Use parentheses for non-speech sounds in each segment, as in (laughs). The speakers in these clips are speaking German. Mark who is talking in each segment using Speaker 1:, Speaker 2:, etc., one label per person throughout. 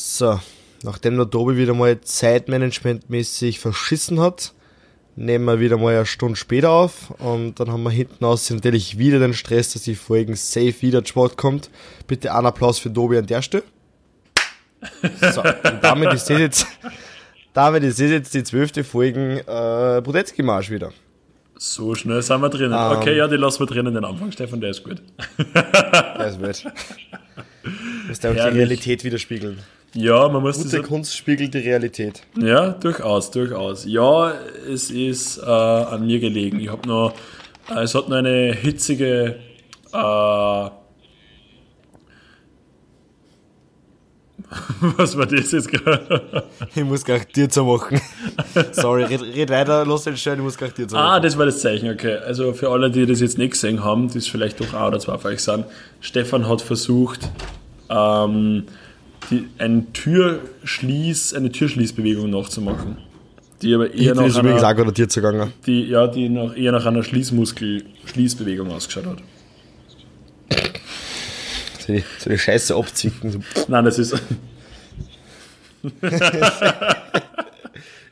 Speaker 1: So, nachdem der Tobi wieder mal zeitmanagementmäßig verschissen hat, nehmen wir wieder mal eine Stunde später auf und dann haben wir hinten aus natürlich wieder den Stress, dass die Folgen safe wieder zu Sport kommt. Bitte einen Applaus für Tobi an der Stelle. So, und damit ist das jetzt, damit ist das jetzt die zwölfte Folge äh, Budetzky Marsch wieder.
Speaker 2: So schnell sind wir drinnen. Um, okay, ja, die lassen wir drinnen den Anfang, Stefan, der ist gut.
Speaker 1: der ist gut. Muss da auch die Realität widerspiegeln.
Speaker 2: Ja, man muss
Speaker 1: Gute Kunst spiegelt die Realität.
Speaker 2: Ja, durchaus, durchaus. Ja, es ist äh, an mir gelegen. Ich habe noch, äh, es hat noch eine hitzige äh, (laughs) Was war das jetzt gerade?
Speaker 1: Ich muss gar dir zu machen. Sorry, red, red weiter, los den Stellen, ich muss gar dir zu
Speaker 2: machen. Ah, das war das Zeichen, okay. Also für alle, die das jetzt nicht gesehen haben, die es vielleicht doch ein oder zwei von euch sind, Stefan hat versucht, ähm, die, ein Türschließ, eine Türschließbewegung nachzumachen. Die aber eher nach
Speaker 1: einer, gesagt, oder dir zugange.
Speaker 2: Die, ja, die noch eher nach einer Schließmuskel-Schließbewegung ausgeschaut hat.
Speaker 1: So die, so die Scheiße abzwicken. So.
Speaker 2: Nein, das ist. (laughs)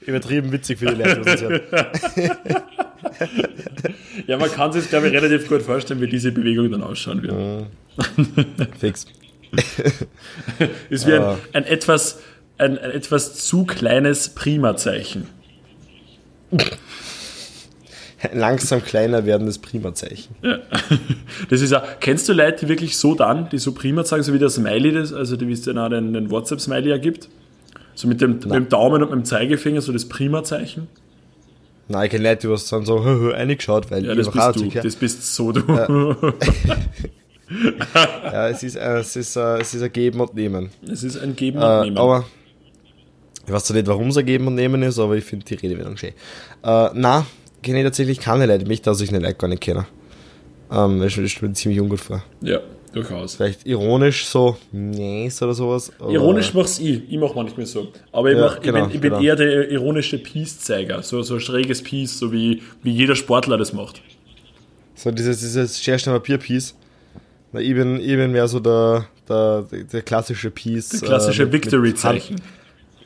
Speaker 1: Übertrieben witzig für die Leute.
Speaker 2: ja, man kann sich, glaube ich, relativ gut vorstellen, wie diese Bewegung dann ausschauen wird.
Speaker 1: Ja. Fix. (laughs)
Speaker 2: es wird ein, ein, etwas, ein, ein etwas zu kleines Prima-Zeichen. (laughs)
Speaker 1: langsam kleiner werdendes Prima-Zeichen.
Speaker 2: Ja. (laughs) Das ist auch, kennst du Leute, die wirklich so dann, die so Prima sagen, so wie der Smiley, das, also die, wie es den, den WhatsApp-Smiley ergibt? So mit dem, mit dem Daumen und mit dem Zeigefinger, so das Prima-Zeichen?
Speaker 1: Nein, ich kenne Leute, die was dann so reingeschaut, weil
Speaker 2: ja, das bist du, das bist so du.
Speaker 1: Ja. (laughs) ja, es ist, äh, es, ist, äh, es ist ein Geben und Nehmen.
Speaker 2: Es ist ein Geben und Nehmen.
Speaker 1: Aber ich weiß zwar nicht, warum es ein Geben und Nehmen ist, aber ich finde die Redewendung schön. Äh, na, kenne ich tatsächlich keine Leute, mich, dass ich eine Leute gar nicht kenne. Ähm, das mir ziemlich ungut vor.
Speaker 2: Ja, durchaus.
Speaker 1: Vielleicht ironisch so, nee, oder sowas.
Speaker 2: Ironisch mach's ich, ich mach manchmal so. Aber ich, ja, mach, genau, ich bin, ich bin genau. eher der ironische Peace-Zeiger, so, so ein schräges Peace, so wie, wie jeder Sportler das macht.
Speaker 1: So dieses, dieses Scherstein Papier-Piece. Ich bin, ich bin mehr so der, der, der klassische Peace.
Speaker 2: Der klassische äh, Victory-Zeichen.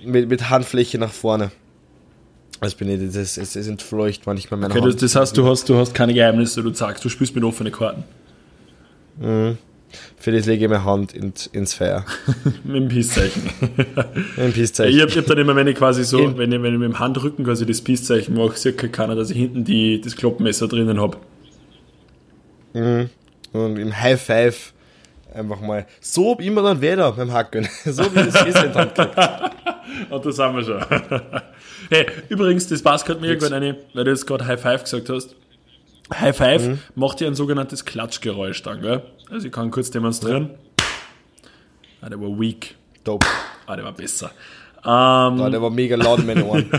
Speaker 1: Mit, mit, mit Handfläche nach vorne. Das bin ich, das, es, es entfleucht manchmal meine
Speaker 2: okay, Hand. Das heißt, du hast, du hast keine Geheimnisse, du sagst, du spielst mit offenen Karten.
Speaker 1: Mhm. Für das lege ich meine Hand in, ins Feuer. (laughs)
Speaker 2: mit dem Peace-Zeichen.
Speaker 1: mit dem Peace-Zeichen.
Speaker 2: Ich habe hab dann immer, wenn ich quasi so, in, wenn, ich, wenn ich mit dem Handrücken quasi das Peace-Zeichen mache, sieht keiner, dass ich hinten die, das Kloppenmesser drinnen habe.
Speaker 1: Mhm. Und im High Five einfach mal so immer dann wieder beim Hacken. (laughs) so wie das ist in. (laughs)
Speaker 2: Und das haben wir schon. (laughs) hey, übrigens, das passt gerade mir gut eine, weil du jetzt gerade High Five gesagt hast. High Five mhm. macht ja ein sogenanntes Klatschgeräusch dann, gell? Also ich kann kurz demonstrieren. Ah, der war weak.
Speaker 1: Dope.
Speaker 2: Ah, der war besser.
Speaker 1: Ähm, ah, der war mega laut in meinen Ohren.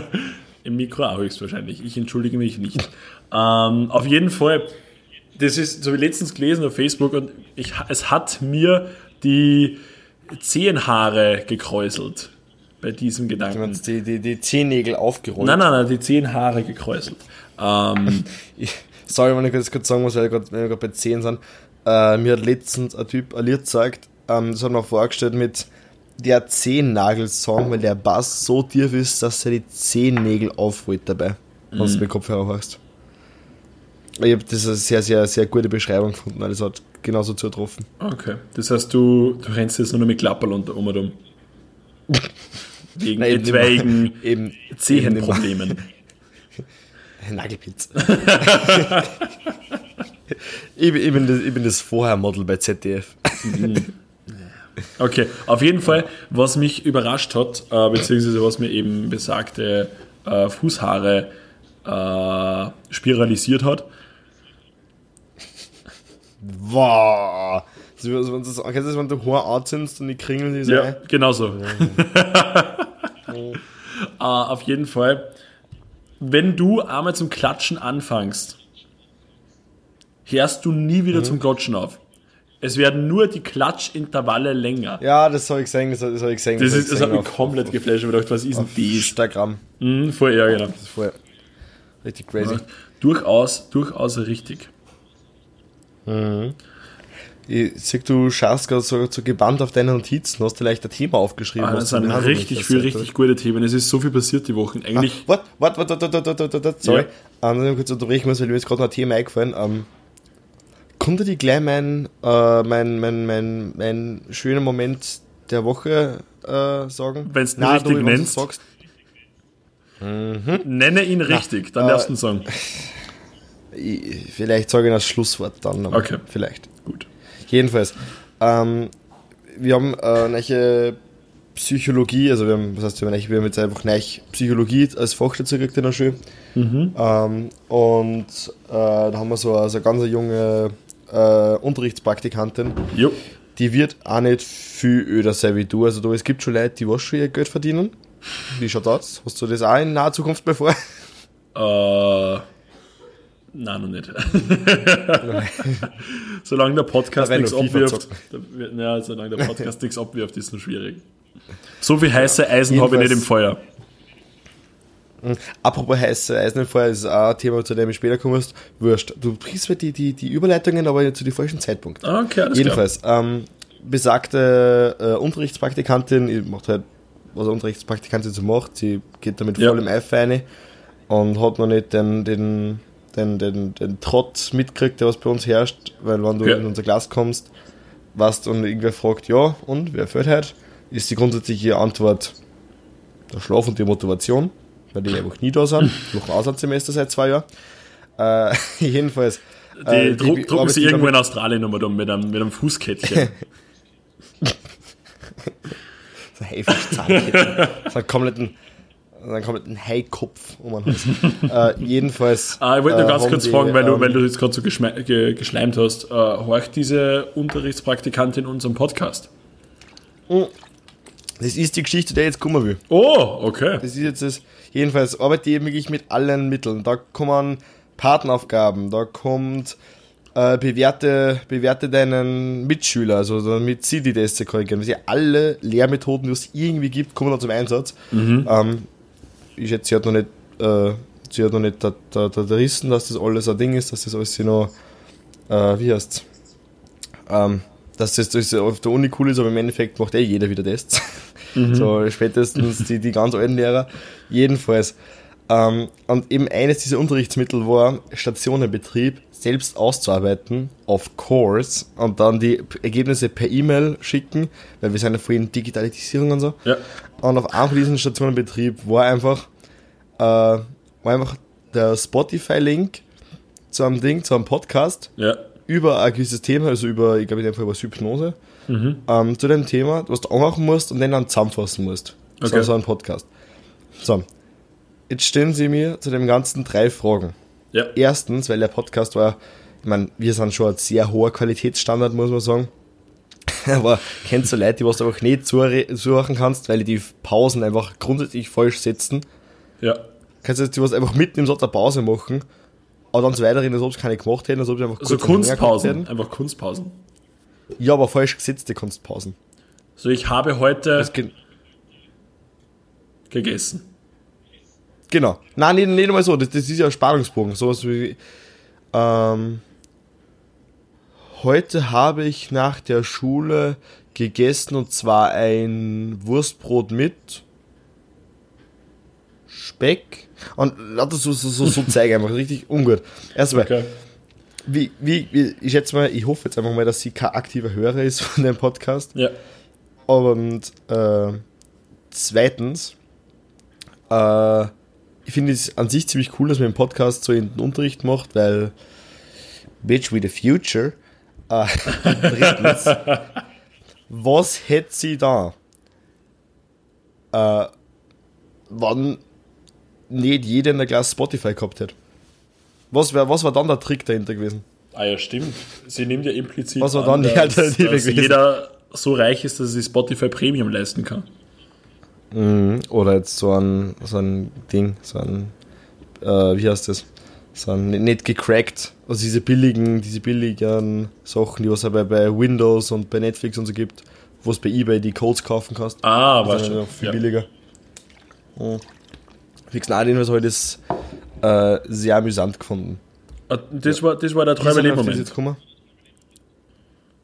Speaker 2: Im Mikro auch höchstwahrscheinlich. Ich entschuldige mich nicht. ähm, auf jeden Fall, das ist, so wie letztens gelesen auf Facebook und ich, es hat mir die Zehenhaare gekräuselt bei diesem Gedanken.
Speaker 1: Die, die, die Zehennägel aufgerollt?
Speaker 2: Nein, nein, nein, die Zehenhaare gekräuselt. Ähm, (laughs)
Speaker 1: sorry, wenn ich das kurz sagen muss, weil wir gerade bei Zehen sind. Äh, mir hat letztens ein Typ Lied gezeigt, ähm, das hat mir vorgestellt mit der Zehennagel-Song, weil der Bass so tief ist, dass er die Zehennägel aufrollt dabei, wenn du mm. mit Kopfhörer hörst. Ich habe das eine sehr, sehr, sehr gute Beschreibung gefunden, weil es hat genauso zugetroffen.
Speaker 2: Okay, das heißt, du, du rennst jetzt nur noch mit Klapperl unter um und um. (laughs) Wegen Nein, etwaigen eben, Zehenproblemen. (laughs)
Speaker 1: Nagelpilz. (laughs) ich, ich, bin das, ich bin das Vorher-Model bei ZDF. Mhm.
Speaker 2: okay, auf jeden Fall, was mich überrascht hat, äh, beziehungsweise was mir eben besagte äh, Fußhaare äh, spiralisiert hat.
Speaker 1: Wow. Also, wenn du, kennst du das, wenn du Haar anziehst und die kringeln die
Speaker 2: so Ja, genau so. uh, (laughs) auf jeden Fall, wenn du einmal zum Klatschen anfängst, hörst du nie wieder mhm. zum Klatschen auf. Es werden nur die Klatschintervalle länger.
Speaker 1: Ja, das habe ich gesehen, das, das habe ich gesehen.
Speaker 2: Das, das, ist, das hat mich komplett auf, geflasht und gedacht, was ist denn das?
Speaker 1: Instagram.
Speaker 2: Mhm, voll, ja, genau. Das ist
Speaker 1: voll richtig crazy. Ja,
Speaker 2: durchaus, durchaus richtig.
Speaker 1: Mhm. ich sehe, du schaust gerade so, so gebannt auf deine Notizen, hast vielleicht ein Thema aufgeschrieben.
Speaker 2: Ah, das sind richtig viele, richtig gute Themen. Es ist so viel passiert die Wochen. Eigentlich.
Speaker 1: Ah, warte, warte, warte, warte, warte, sorry. Ja. Um, kurz unterbrechen weil mir jetzt gerade noch ein Thema eingefallen. Um, konnte die gleich mein, äh, mein, mein, mein, mein schöner Moment der Woche äh, sagen?
Speaker 2: Wenn es richtig du, nennst. Sagst. Mhm. Nenne ihn richtig, Na, dann darfst du ihn sagen. (laughs)
Speaker 1: Vielleicht sage ich das Schlusswort dann.
Speaker 2: Okay.
Speaker 1: Vielleicht.
Speaker 2: Gut.
Speaker 1: Jedenfalls, ähm, wir haben äh, eine Psychologie, also wir haben, was heißt, wir haben, wir haben jetzt einfach eine Psychologie als Fach dazu gekriegt in der Schule. Mhm. Ähm, und äh, da haben wir so, also eine ganz junge äh, Unterrichtspraktikantin.
Speaker 2: Jo.
Speaker 1: Die wird auch nicht viel öder sein wie du. Also da, es gibt schon Leute, die was schon ihr Geld verdienen. Wie schaut das? Hast du das auch in naher Zukunft bevor?
Speaker 2: Äh, nein, noch nicht. (laughs) solange der Podcast nichts abwirft, ja, solange der Podcast nichts abwirft, ist es schwierig. So viel heiße Eisen ja, habe ich nicht im Feuer.
Speaker 1: Hm, apropos heiße Eisen im Feuer, ist auch ein Thema, zu dem ich später kommen musst. Wurscht. Du brichst mir die, die, die Überleitungen, aber zu dem falschen Zeitpunkt.
Speaker 2: Ah, okay, alles
Speaker 1: Jedenfalls, ähm, besagte äh, Unterrichtspraktikantin, die macht halt, was eine Unterrichtspraktikantin so macht, sie geht damit voll im Eifer rein und hat noch nicht den, den, den, den, den Trott mitgekriegt, der was bei uns herrscht, weil wenn du ja. in unser Glas kommst, was und irgendwer fragt, ja, und wer fällt halt, ist die grundsätzliche Antwort der Schlaf und die Motivation, weil die einfach nie da sind, (laughs) noch ein Auslandssemester seit zwei Jahren. Äh, (laughs) jedenfalls.
Speaker 2: Die, äh, die drucken sie irgendwo in Australien nochmal mit einem, mit einem Fußkettchen. (laughs)
Speaker 1: so Haifisch-Zahnkettchen. so einen kompletten, einen kompletten Haikopf um den Hals. äh, jedenfalls. (laughs)
Speaker 2: Ah, ich wollte nur äh, ganz kurz die, fragen, weil, du, ähm, weil du jetzt gerade so ge geschleimt hast. Äh, horcht diese Unterrichtspraktikantin in unserem Podcast?
Speaker 1: Mm. Das ist die Geschichte, die jetzt kommen will.
Speaker 2: Oh, okay.
Speaker 1: Das ist jetzt das. Jedenfalls arbeite ich wirklich mit allen Mitteln. Da kommen Partneraufgaben, da kommt äh, bewerte, bewerte deinen Mitschüler, also mit CD-Tests korrigieren. Also alle Lehrmethoden, die es irgendwie gibt, kommen da zum Einsatz. Mhm. Ähm, ich schätze, sie hat noch nicht, äh, sie hat noch nicht der, der, der Rissen, dass das alles ein Ding ist, dass das alles noch, äh, wie heißt's? Ähm, dass das, das auf der Uni cool ist, aber im Endeffekt macht eh jeder wieder Tests. (laughs) Mhm. So spätestens die, die ganz alten Lehrer. Jedenfalls. Ähm, und eben eines dieser Unterrichtsmittel war, Stationenbetrieb selbst auszuarbeiten, of course, und dann die Ergebnisse per E-Mail schicken, weil wir sind ja vorhin Digitalisierung und so.
Speaker 2: Ja.
Speaker 1: Und auf einem von diesen Stationenbetrieb war einfach, äh, war einfach der Spotify-Link zu einem Ding, zu einem Podcast.
Speaker 2: Ja
Speaker 1: über ein gewisses Thema, also über, ich glaube in dem Fall über Hypnose, mhm. ähm, zu dem Thema, was du anmachen musst und dann, dann zusammenfassen musst. Okay. So, so ein Podcast. So, jetzt stellen sie mir zu dem Ganzen drei Fragen.
Speaker 2: Ja.
Speaker 1: Erstens, weil der Podcast war, ich meine, wir sind schon ein sehr hoher Qualitätsstandard, muss man sagen. (laughs) Aber kennst du Leute, die was du einfach nicht suchen kannst, weil die die Pausen einfach grundsätzlich falsch setzen?
Speaker 2: Ja.
Speaker 1: Kannst du die was einfach mitten im Satz eine Pause machen aber dann so weiterhin, als ob sie keine gemacht hätten, als ob sie einfach
Speaker 2: so Kunstpausen. Einfach Kunstpausen.
Speaker 1: Ja, aber falsch gesetzte Kunstpausen.
Speaker 2: So, ich habe heute gegessen.
Speaker 1: Genau. Nein, nicht, nicht einmal so. Das, das ist ja ein Spannungsbogen. Sowas wie. Ähm, heute habe ich nach der Schule gegessen und zwar ein Wurstbrot mit Speck und lauter so, so, so, so zeigen einfach (laughs) richtig ungut. Erstmal, okay. wie, wie, wie, ich schätze mal, ich hoffe jetzt einfach mal, dass sie kein aktiver Hörer ist von dem Podcast.
Speaker 2: Ja.
Speaker 1: Und äh, zweitens, äh, ich finde es an sich ziemlich cool, dass man im Podcast so in den Unterricht macht, weil Bitch with the Future. Äh, (laughs) drittens, was hätte sie da? Äh, wann nicht jeder in der Klasse Spotify gehabt hätte. Was, wär, was war dann der Trick dahinter gewesen?
Speaker 2: Ah ja, stimmt. Sie nimmt ja implizit
Speaker 1: Was war dann die Alternative
Speaker 2: dass, dass jeder so reich ist, dass er sich Spotify Premium leisten kann.
Speaker 1: Mhm. Oder jetzt so ein, so ein Ding, so ein, äh, wie heißt das? So ein, nicht gecrackt, also diese billigen, diese billigen Sachen, die es bei, bei Windows und bei Netflix und so gibt, wo es bei Ebay die Codes kaufen kannst.
Speaker 2: Ah, weißt du.
Speaker 1: Viel ja. billiger. Mhm. Fix Nadine was heute ist äh, sehr amüsant gefunden.
Speaker 2: Ah, das, war, das war der Träume Leben Moment. Jetzt kommen?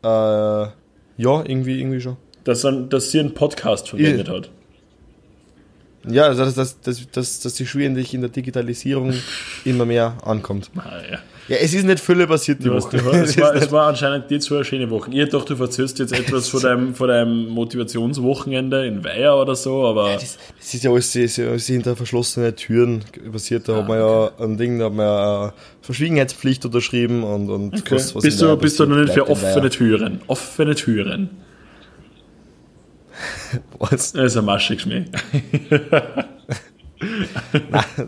Speaker 1: Äh, ja, irgendwie, irgendwie schon.
Speaker 2: Dass, dass sie einen Podcast verwendet hat.
Speaker 1: Ja, also dass, dass, dass, dass, dass die Schule endlich in der Digitalisierung immer mehr ankommt.
Speaker 2: Ah, ja.
Speaker 1: Ja, es ist nicht Fülle passiert die Woche.
Speaker 2: war- es, war, es war anscheinend die zwei schöne Wochen. Ich dachte, du erzählst jetzt etwas von deinem, von deinem Motivationswochenende in Weiher oder so, aber
Speaker 1: Das, das ist ja alles, das ist ja alles hinter verschlossenen Türen passiert. Da hat man ja ein Ding, da hat man ja eine Verschwiegenheitspflicht unterschrieben und, und
Speaker 2: okay.
Speaker 1: was, was
Speaker 2: bist, du, bist du noch nicht für offene Türen. Offene Türen. (laughs)
Speaker 1: Was?
Speaker 2: Das ist ein maschig Schmäh. (laughs)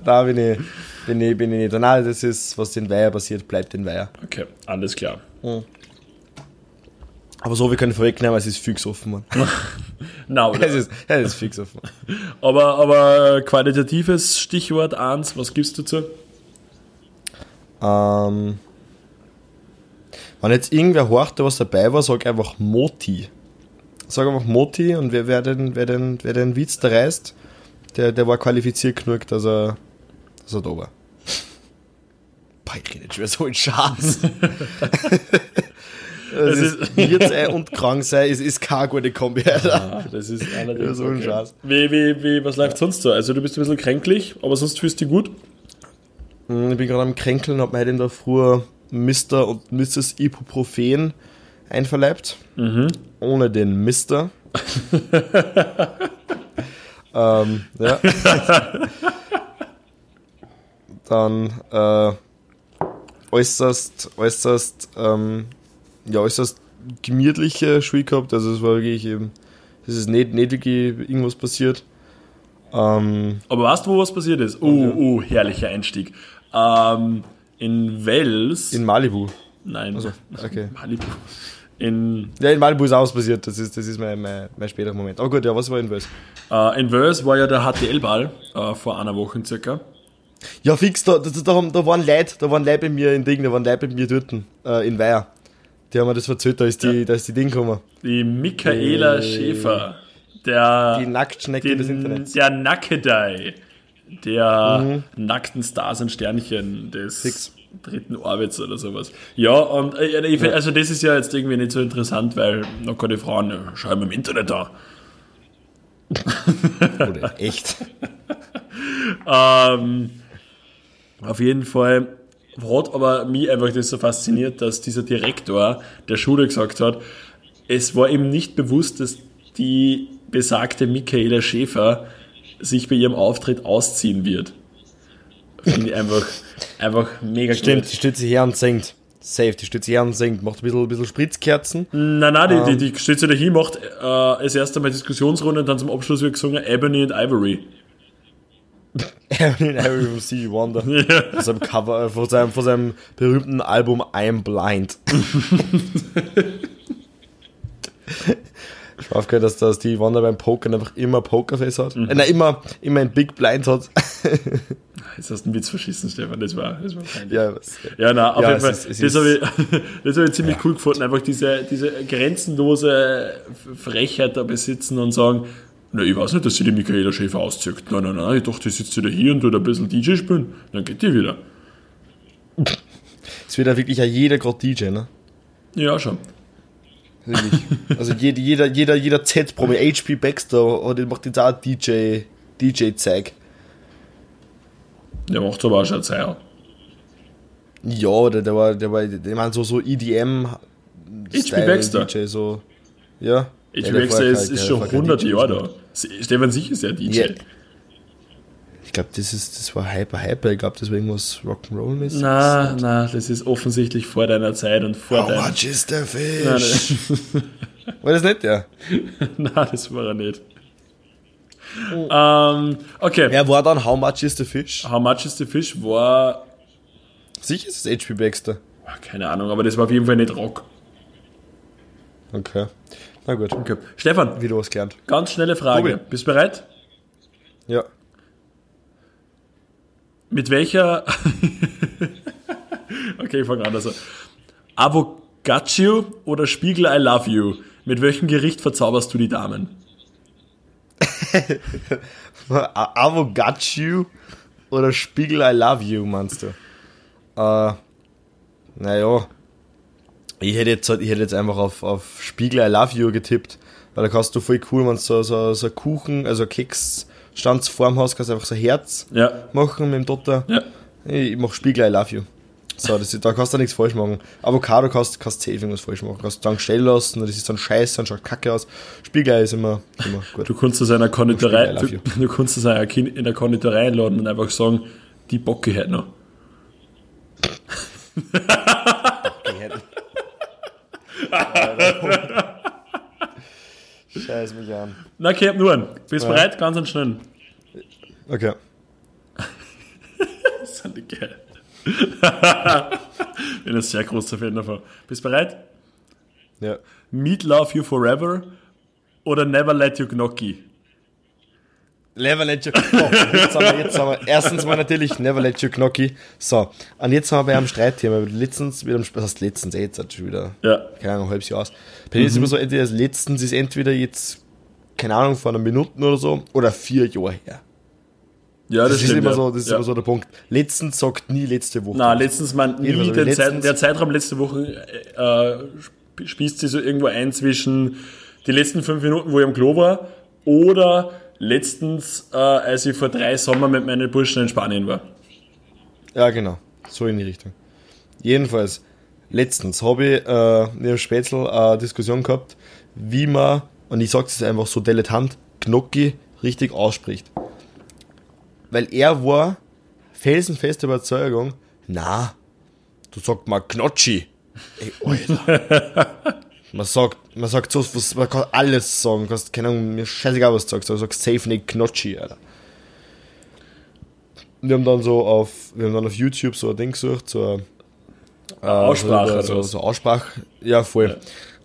Speaker 1: Da bin ich, bin ich, bin ich nicht. Nein, das ist, was in Weiher passiert, bleibt in Weiher.
Speaker 2: Okay, alles klar.
Speaker 1: Aber so, wir können vorwegnehmen, es ist fix offen, Mann. (laughs)
Speaker 2: Na,
Speaker 1: Es ist, es ist fix offen.
Speaker 2: aber, aber qualitatives Stichwort eins, was gibst du zu?
Speaker 1: Ähm, wenn jetzt irgendwer horcht, der was dabei war, sag einfach Moti. Sag einfach Moti und wer, wer, den, wer, den, wer den Witz da reißt, der, der war qualifiziert genug, dass er, dass er da war. Boah, ich rede jetzt schon so ein Schatz. Es (laughs) (laughs)
Speaker 2: Es
Speaker 1: ist, wird sein und krank sein, es ist keine gute Kombi, Alter.
Speaker 2: Ah, das ist allerdings
Speaker 1: so ein Schatz.
Speaker 2: Wie, wie, wie, was läuft sonst so? Also du bist ein bisschen kränklich, aber sonst fühlst du dich gut?
Speaker 1: Hm, Ich bin gerade am Kränkeln, hab mir heute in der Früh Mr. und Mrs. Ibuprofen einverleibt. Ohne den Mr. (laughs) ähm, ja. Dann äh, äußerst, äußerst, ähm, ja, äußerst gemütliche Schule gehabt. Also es war wirklich eben, es ist nicht, nicht wirklich irgendwas passiert. Ähm,
Speaker 2: Aber weißt du, wo was passiert ist? Oh, oh, herrlicher Einstieg. Ähm, in Wels.
Speaker 1: in Malibu.
Speaker 2: nein,
Speaker 1: okay.
Speaker 2: Malibu. In,
Speaker 1: Ja, in Malibu ist auch was passiert, das ist, das ist mein, mein, mein späterer Moment. Aber gut, ja, was war in Wels?
Speaker 2: äh, in Wels war ja der HTL-Ball äh, vor einer Woche circa.
Speaker 1: Ja, fix, da, da, da, da waren Leute, da waren Leute bei mir in Ding, da waren Leute bei mir dort, äh, in Weiher. Die haben mir das erzählt, da ist die, da ist die Ding gekommen.
Speaker 2: Die Michaela
Speaker 1: Äh,
Speaker 2: Schäfer. Der,
Speaker 1: Die Nacktschnecke des
Speaker 2: den,
Speaker 1: Internets.
Speaker 2: der Nackedei. Der nackten Stars und Sternchen des
Speaker 1: Fix.
Speaker 2: Dritten Orbits oder sowas. Ja, und äh, find, also das ist ja jetzt irgendwie nicht so interessant, weil noch keine Frauen äh, schreiben im Internet da. (laughs)
Speaker 1: Oder echt. (laughs)
Speaker 2: Ähm, auf jeden Fall hat aber mich einfach das so fasziniert, dass dieser Direktor der Schule gesagt hat, es war ihm nicht bewusst, dass die besagte Michaela Schäfer sich bei ihrem Auftritt ausziehen wird. Finde ich einfach, einfach mega
Speaker 1: Stimmt,
Speaker 2: gut.
Speaker 1: die sich her und singt. Safe, die sich her und singt. Macht ein bisschen, ein bisschen Spritzkerzen.
Speaker 2: Nein, nein, die, die, die steht sich dahin, macht äh, das erste Mal Diskussionsrunde und dann zum Abschluss wird gesungen Ebony and Ivory.
Speaker 1: in Harry from Stevie Wonder. (laughs) Von seinem Cover, äh, von seinem, von seinem berühmten Album I'm Blind. (laughs) Ich habe aufgehört, dass der Stevie Wonder beim Pokern einfach immer Pokerface hat. Äh, nein, immer, immer ein Big Blind hat. (laughs)
Speaker 2: Jetzt hast du einen Witz verschissen, Stefan, das war, das war peinlich.
Speaker 1: ja,
Speaker 2: Ja, na, auf
Speaker 1: Ja,
Speaker 2: jeden Fall.
Speaker 1: ist-
Speaker 2: das habe ich, (laughs) das hab ich ziemlich cool gefunden. Einfach diese, diese grenzenlose Frechheit da besitzen und sagen, na, ich weiß nicht, dass sie die Michaela Schäfer auszieht. Nein, nein, nein, ich dachte, die sitzt wieder hier und tut ein bisschen DJ spielen. Dann geht die wieder.
Speaker 1: es wird ja wirklich ja jeder gerade DJ, ne?
Speaker 2: Ja, schon.
Speaker 1: Wirklich. Also jeder, jeder, jeder, jeder Z-Promi, HP Baxter, hat, macht jetzt auch DJ, DJ-Zeig.
Speaker 2: Der macht aber auch schon Zeit.
Speaker 1: Ja, der, der war, der war, ich meine, so, so EDM.
Speaker 2: HP Baxter.
Speaker 1: DJ, so. Ja. Ja,
Speaker 2: wechsle,
Speaker 1: vorher
Speaker 2: ist,
Speaker 1: kein-
Speaker 2: ist schon
Speaker 1: vorher kein
Speaker 2: 100
Speaker 1: DJ
Speaker 2: Jahre da. Stefan Sicher ist ja DJ.
Speaker 1: Ja. Ich glaube, das, ist, das war Hyper Hyper. Ich glaube, das war irgendwas Rock'n'Roll-mäßig.
Speaker 2: Na, na, das ist offensientlich vor deiner Zeit und vor
Speaker 1: How
Speaker 2: deinem.
Speaker 1: much is the
Speaker 2: Nein,
Speaker 1: fish? War das nicht der? (laughs)
Speaker 2: Nein, das war er nicht. Ähm, okay.
Speaker 1: Wer war dann How much is the fish?
Speaker 2: How much is the fish war,
Speaker 1: Sicher ist es HP Baxter.
Speaker 2: ah, keine Ahnung, aber das war auf jeden Fall nicht Rock.
Speaker 1: Okay. Na gut.
Speaker 2: Okay. Stefan,
Speaker 1: Wieder was gelernt.
Speaker 2: ganz schnelle Frage.
Speaker 1: Tobi.
Speaker 2: Bist du bereit?
Speaker 1: Ja.
Speaker 2: Mit welcher. (laughs) okay, ich fange anders an. Avocaccio oder Spiegel I love you? Mit welchem Gericht verzauberst du die Damen? (laughs)
Speaker 1: Avo got you oder Spiegel I love you, meinst du? Äh, naja. Ich hätte jetzt, halt- ich hätte jetzt einfach auf, auf Spiegel I Love You getippt, weil da kannst du voll cool, wenn du so, so, so Kuchen, also Keksstandsform hast, kannst du einfach so ein Herz
Speaker 2: Ja.
Speaker 1: machen mit dem Dotter.
Speaker 2: Ja.
Speaker 1: Ich mach Spiegel I Love You. So, das da kannst du nichts falsch machen. Avocado kannst, kannst safe irgendwas falsch machen. Kannst du dann stellen lassen, das ist dann scheiße, dann schaut kacke aus. Spiegelei ist immer, immer gut.
Speaker 2: Du kannst das einer Konditorei, du, du kannst das einer in der Konditorei einladen und einfach sagen, die Bocke halt noch.
Speaker 1: Scheiß mich an.
Speaker 2: Na, okay, nur einen. Bist du bereit? Ganz und schnell.
Speaker 1: Okay. (laughs)
Speaker 2: Das sind die geil. (laughs) Bin ein sehr großer Fan davon. Bist du bereit?
Speaker 1: Ja.
Speaker 2: Meet Love You Forever oder Never Let You Gnocchi?
Speaker 1: Never let you oh, jetzt haben wir, jetzt haben wir, erstens mal natürlich Never let you Knocki. So, und jetzt haben wir am Streitthema. Letztens, wieder, was heißt letztens, eh, jetzt hat schon wieder,
Speaker 2: Ja.
Speaker 1: keine Ahnung, ein halbes Jahr aus. Bei mir ist immer so, entweder das letztens ist entweder jetzt, keine Ahnung, vor einer Minute oder so, oder vier Jahre her.
Speaker 2: Ja,
Speaker 1: Das, ist
Speaker 2: stimmt,
Speaker 1: immer
Speaker 2: ja.
Speaker 1: so, das ist
Speaker 2: ja.
Speaker 1: immer so der Punkt. Letztens sagt nie letzte Woche.
Speaker 2: Na, letztens man nie
Speaker 1: Jedenfalls,
Speaker 2: den Zeit, der Zeitraum letzte Woche äh, sp- spießt sich so irgendwo ein zwischen die letzten fünf Minuten, wo ich am Klo war, oder letztens, äh, als ich vor drei Sommer mit meinen Burschen in Spanien war.
Speaker 1: Ja, genau. So in die Richtung. Jedenfalls, letztens habe ich äh, mit dem Spätzl eine Diskussion gehabt, wie man, und ich sage es einfach so dilettant, Gnocchi richtig ausspricht. Weil er war felsenfeste Überzeugung, na, du sagst mal Gnocchi. Ey, Alter. (laughs) man sagt, man sagt so, was, man kann alles sagen, kannst, keine Ahnung, mir scheißegal, was du sagst, aber du sagst safe nicht Gnocchi, Alter. Wir haben dann so auf, wir haben dann auf YouTube so ein Ding gesucht, so äh,
Speaker 2: Aussprache
Speaker 1: so, so, so Aussprache, ja voll.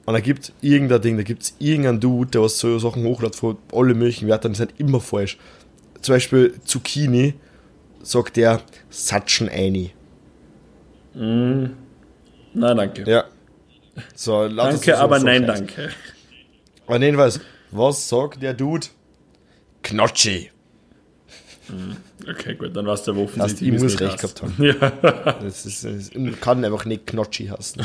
Speaker 1: Und da gibt irgendein Ding, da gibt es irgendeinen Dude, der was so Sachen hochlädt von alle möglichen Wörtern, die sind immer falsch. Zum Beispiel Zucchini sagt der Satschen eini.
Speaker 2: Nein, danke.
Speaker 1: Ja. So,
Speaker 2: danke, aber
Speaker 1: so
Speaker 2: nein, danke.
Speaker 1: Und jedenfalls, was sagt der Dude? Knotschi.
Speaker 2: Okay, gut, dann warst du aber
Speaker 1: Das
Speaker 2: offensichtlich.
Speaker 1: ich
Speaker 2: es
Speaker 1: muss recht
Speaker 2: heißt.
Speaker 1: gehabt haben. (laughs) Das ist, das kann einfach nicht Knotschi heißen.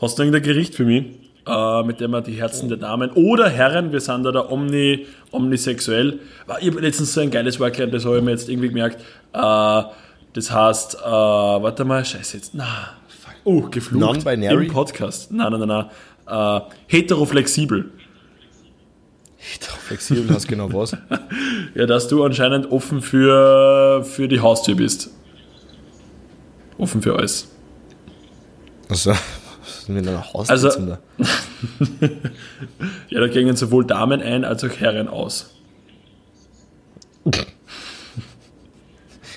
Speaker 2: Hast du irgendein Gericht für mich, äh, mit dem man die Herzen der Damen oder Herren, wir sind da, da omni, omnisexuell. Ich habe letztens so ein geiles Wort gelernt, das habe ich mir jetzt irgendwie gemerkt. Äh, das heißt, äh, warte mal, scheiße jetzt, na, fuck. Oh, geflucht. Im Podcast. Nein, nein, nein, nein. Äh, heteroflexibel.
Speaker 1: Flexibel hast genau was. (laughs)
Speaker 2: Ja, dass du anscheinend offen für, für die Haustür bist. Offen für alles.
Speaker 1: Also, was ist mit einer Haus
Speaker 2: Also-
Speaker 1: da? (laughs)
Speaker 2: Ja, da gingen sowohl Damen ein als auch Herren aus. (laughs)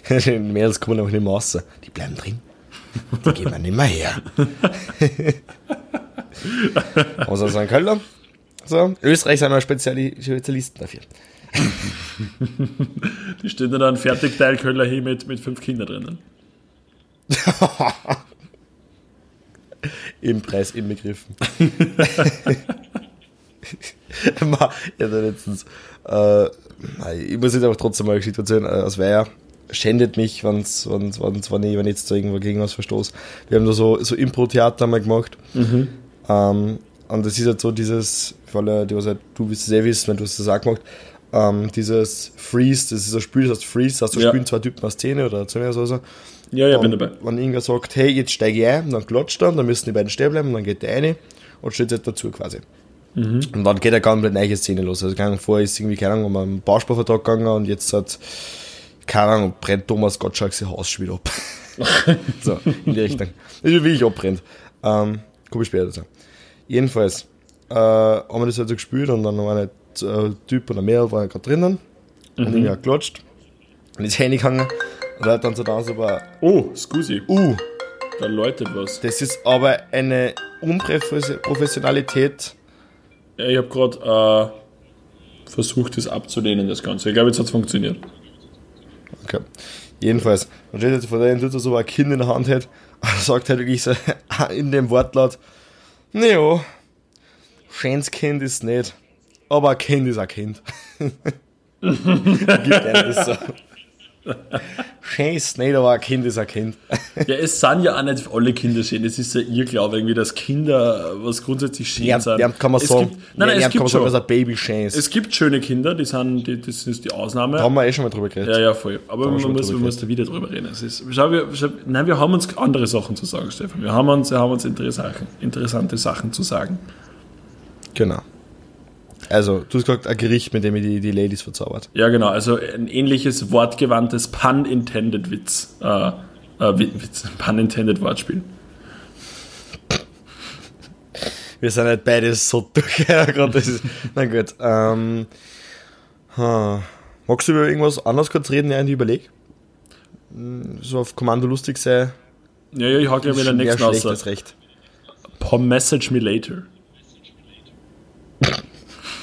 Speaker 1: Die Mädels kommen einfach nicht mehr raus. Die bleiben drin. Die gehen wir nicht mehr her. (laughs) Ich sagen, Kölner? So, Österreich sind wir Speziali Spezialisten dafür.
Speaker 2: Die stehen da dann Fertigteilköller hier mit, mit fünf Kindern drinnen.
Speaker 1: Im Preis inbegriffen. (laughs) Ja, da letztens, äh, ich muss jetzt aber trotzdem mal eine Geschichte erzählen, äh, als Weiher schändet mich, wenn's, wenn's, wenn's, wenn ich, wenn ich jetzt da irgendwo gegen was verstoß. Wir haben da so, so Impro-Theater mal gemacht. Ähm, und das ist halt so dieses, für alle, die was halt, du wirst es eh wissen, wenn du hast das auch gemacht, ähm, dieses Freeze, das ist ein Spiel, das heißt Freeze, das heißt, da
Speaker 2: Ja.
Speaker 1: spielen zwei Typen aus Szene oder oder so.
Speaker 2: Ja, ja, bin
Speaker 1: Und
Speaker 2: dabei.
Speaker 1: Wenn irgendwer sagt, hey, jetzt steige ich ein, dann klatscht er, dann müssen die beiden stehen bleiben, dann geht der eine und steht jetzt dazu quasi. Und dann geht eine komplett neue Szene los. Also, Ahnung, vorher ist irgendwie, keine Ahnung, um einen Bausparvertrag gegangen und jetzt hat, keine Ahnung, brennt Thomas Gottschalk sein Haus schon wieder ab. (laughs) so, in die Richtung. Das ist wie ich abbrennt. Ähm, komme ich später dazu. Jedenfalls, äh, haben wir das halt so gespielt und dann war ein äh, Typ und ein Mädel waren gerade drinnen und irgendwie hat geklatscht und ist hingegangen und er hat dann so da so war,
Speaker 2: Oh, Scusi,
Speaker 1: uh,
Speaker 2: da läutet was.
Speaker 1: das ist aber eine Unprofessionalität.
Speaker 2: Ja, ich habe gerade äh, versucht, das abzulehnen, das Ganze. Ich glaube, jetzt hat es funktioniert.
Speaker 1: Okay. Jedenfalls, man steht jetzt vor der tut er so ein Kind in der Hand hat und (laughs) sagt halt wirklich so (laughs) in dem Wortlaut, naja, schönes Kind ist nicht, aber ein Kind ist ein Kind. (laughs) Schön ist nicht, aber ein Kind ist ein Kind. (laughs)
Speaker 2: Ja, es sind ja auch nicht alle Kinder schön. Es ist ja ihr Glaube irgendwie, dass Kinder was grundsätzlich schön
Speaker 1: Ja,
Speaker 2: sind.
Speaker 1: ja, kann man
Speaker 2: es
Speaker 1: sagen.
Speaker 2: Gibt, nein, nein,
Speaker 1: ja,
Speaker 2: es
Speaker 1: kann
Speaker 2: gibt
Speaker 1: man sagen, dass ein Baby schön ist.
Speaker 2: Es gibt schöne Kinder, die sind, die, das ist die Ausnahme.
Speaker 1: da haben wir eh schon mal drüber geredet.
Speaker 2: Ja, ja, voll. Aber man muss, man muss da wieder drüber reden. Es ist, schau, wir, schau, nein, wir haben uns andere Sachen zu sagen, Stefan. Wir haben uns, wir haben uns interessante, interessante Sachen zu sagen.
Speaker 1: Genau. Also, du hast gesagt, ein Gericht, mit dem ihr die, die Ladies verzaubert.
Speaker 2: Ja, genau. Also ein ähnliches wortgewandtes Pun-Intended Witz. Äh, äh, Wit- Witz, Pun-Intended Wortspiel.
Speaker 1: Wir sind halt beide so durch. (laughs) Na gut. Ähm, ha. Magst du über irgendwas anderes kurz reden, während ich überlege? So auf Kommando lustig sei.
Speaker 2: Ja, ja, ich hau gleich mit der
Speaker 1: mehr
Speaker 2: nächsten aus.
Speaker 1: recht.
Speaker 2: Pom message me later.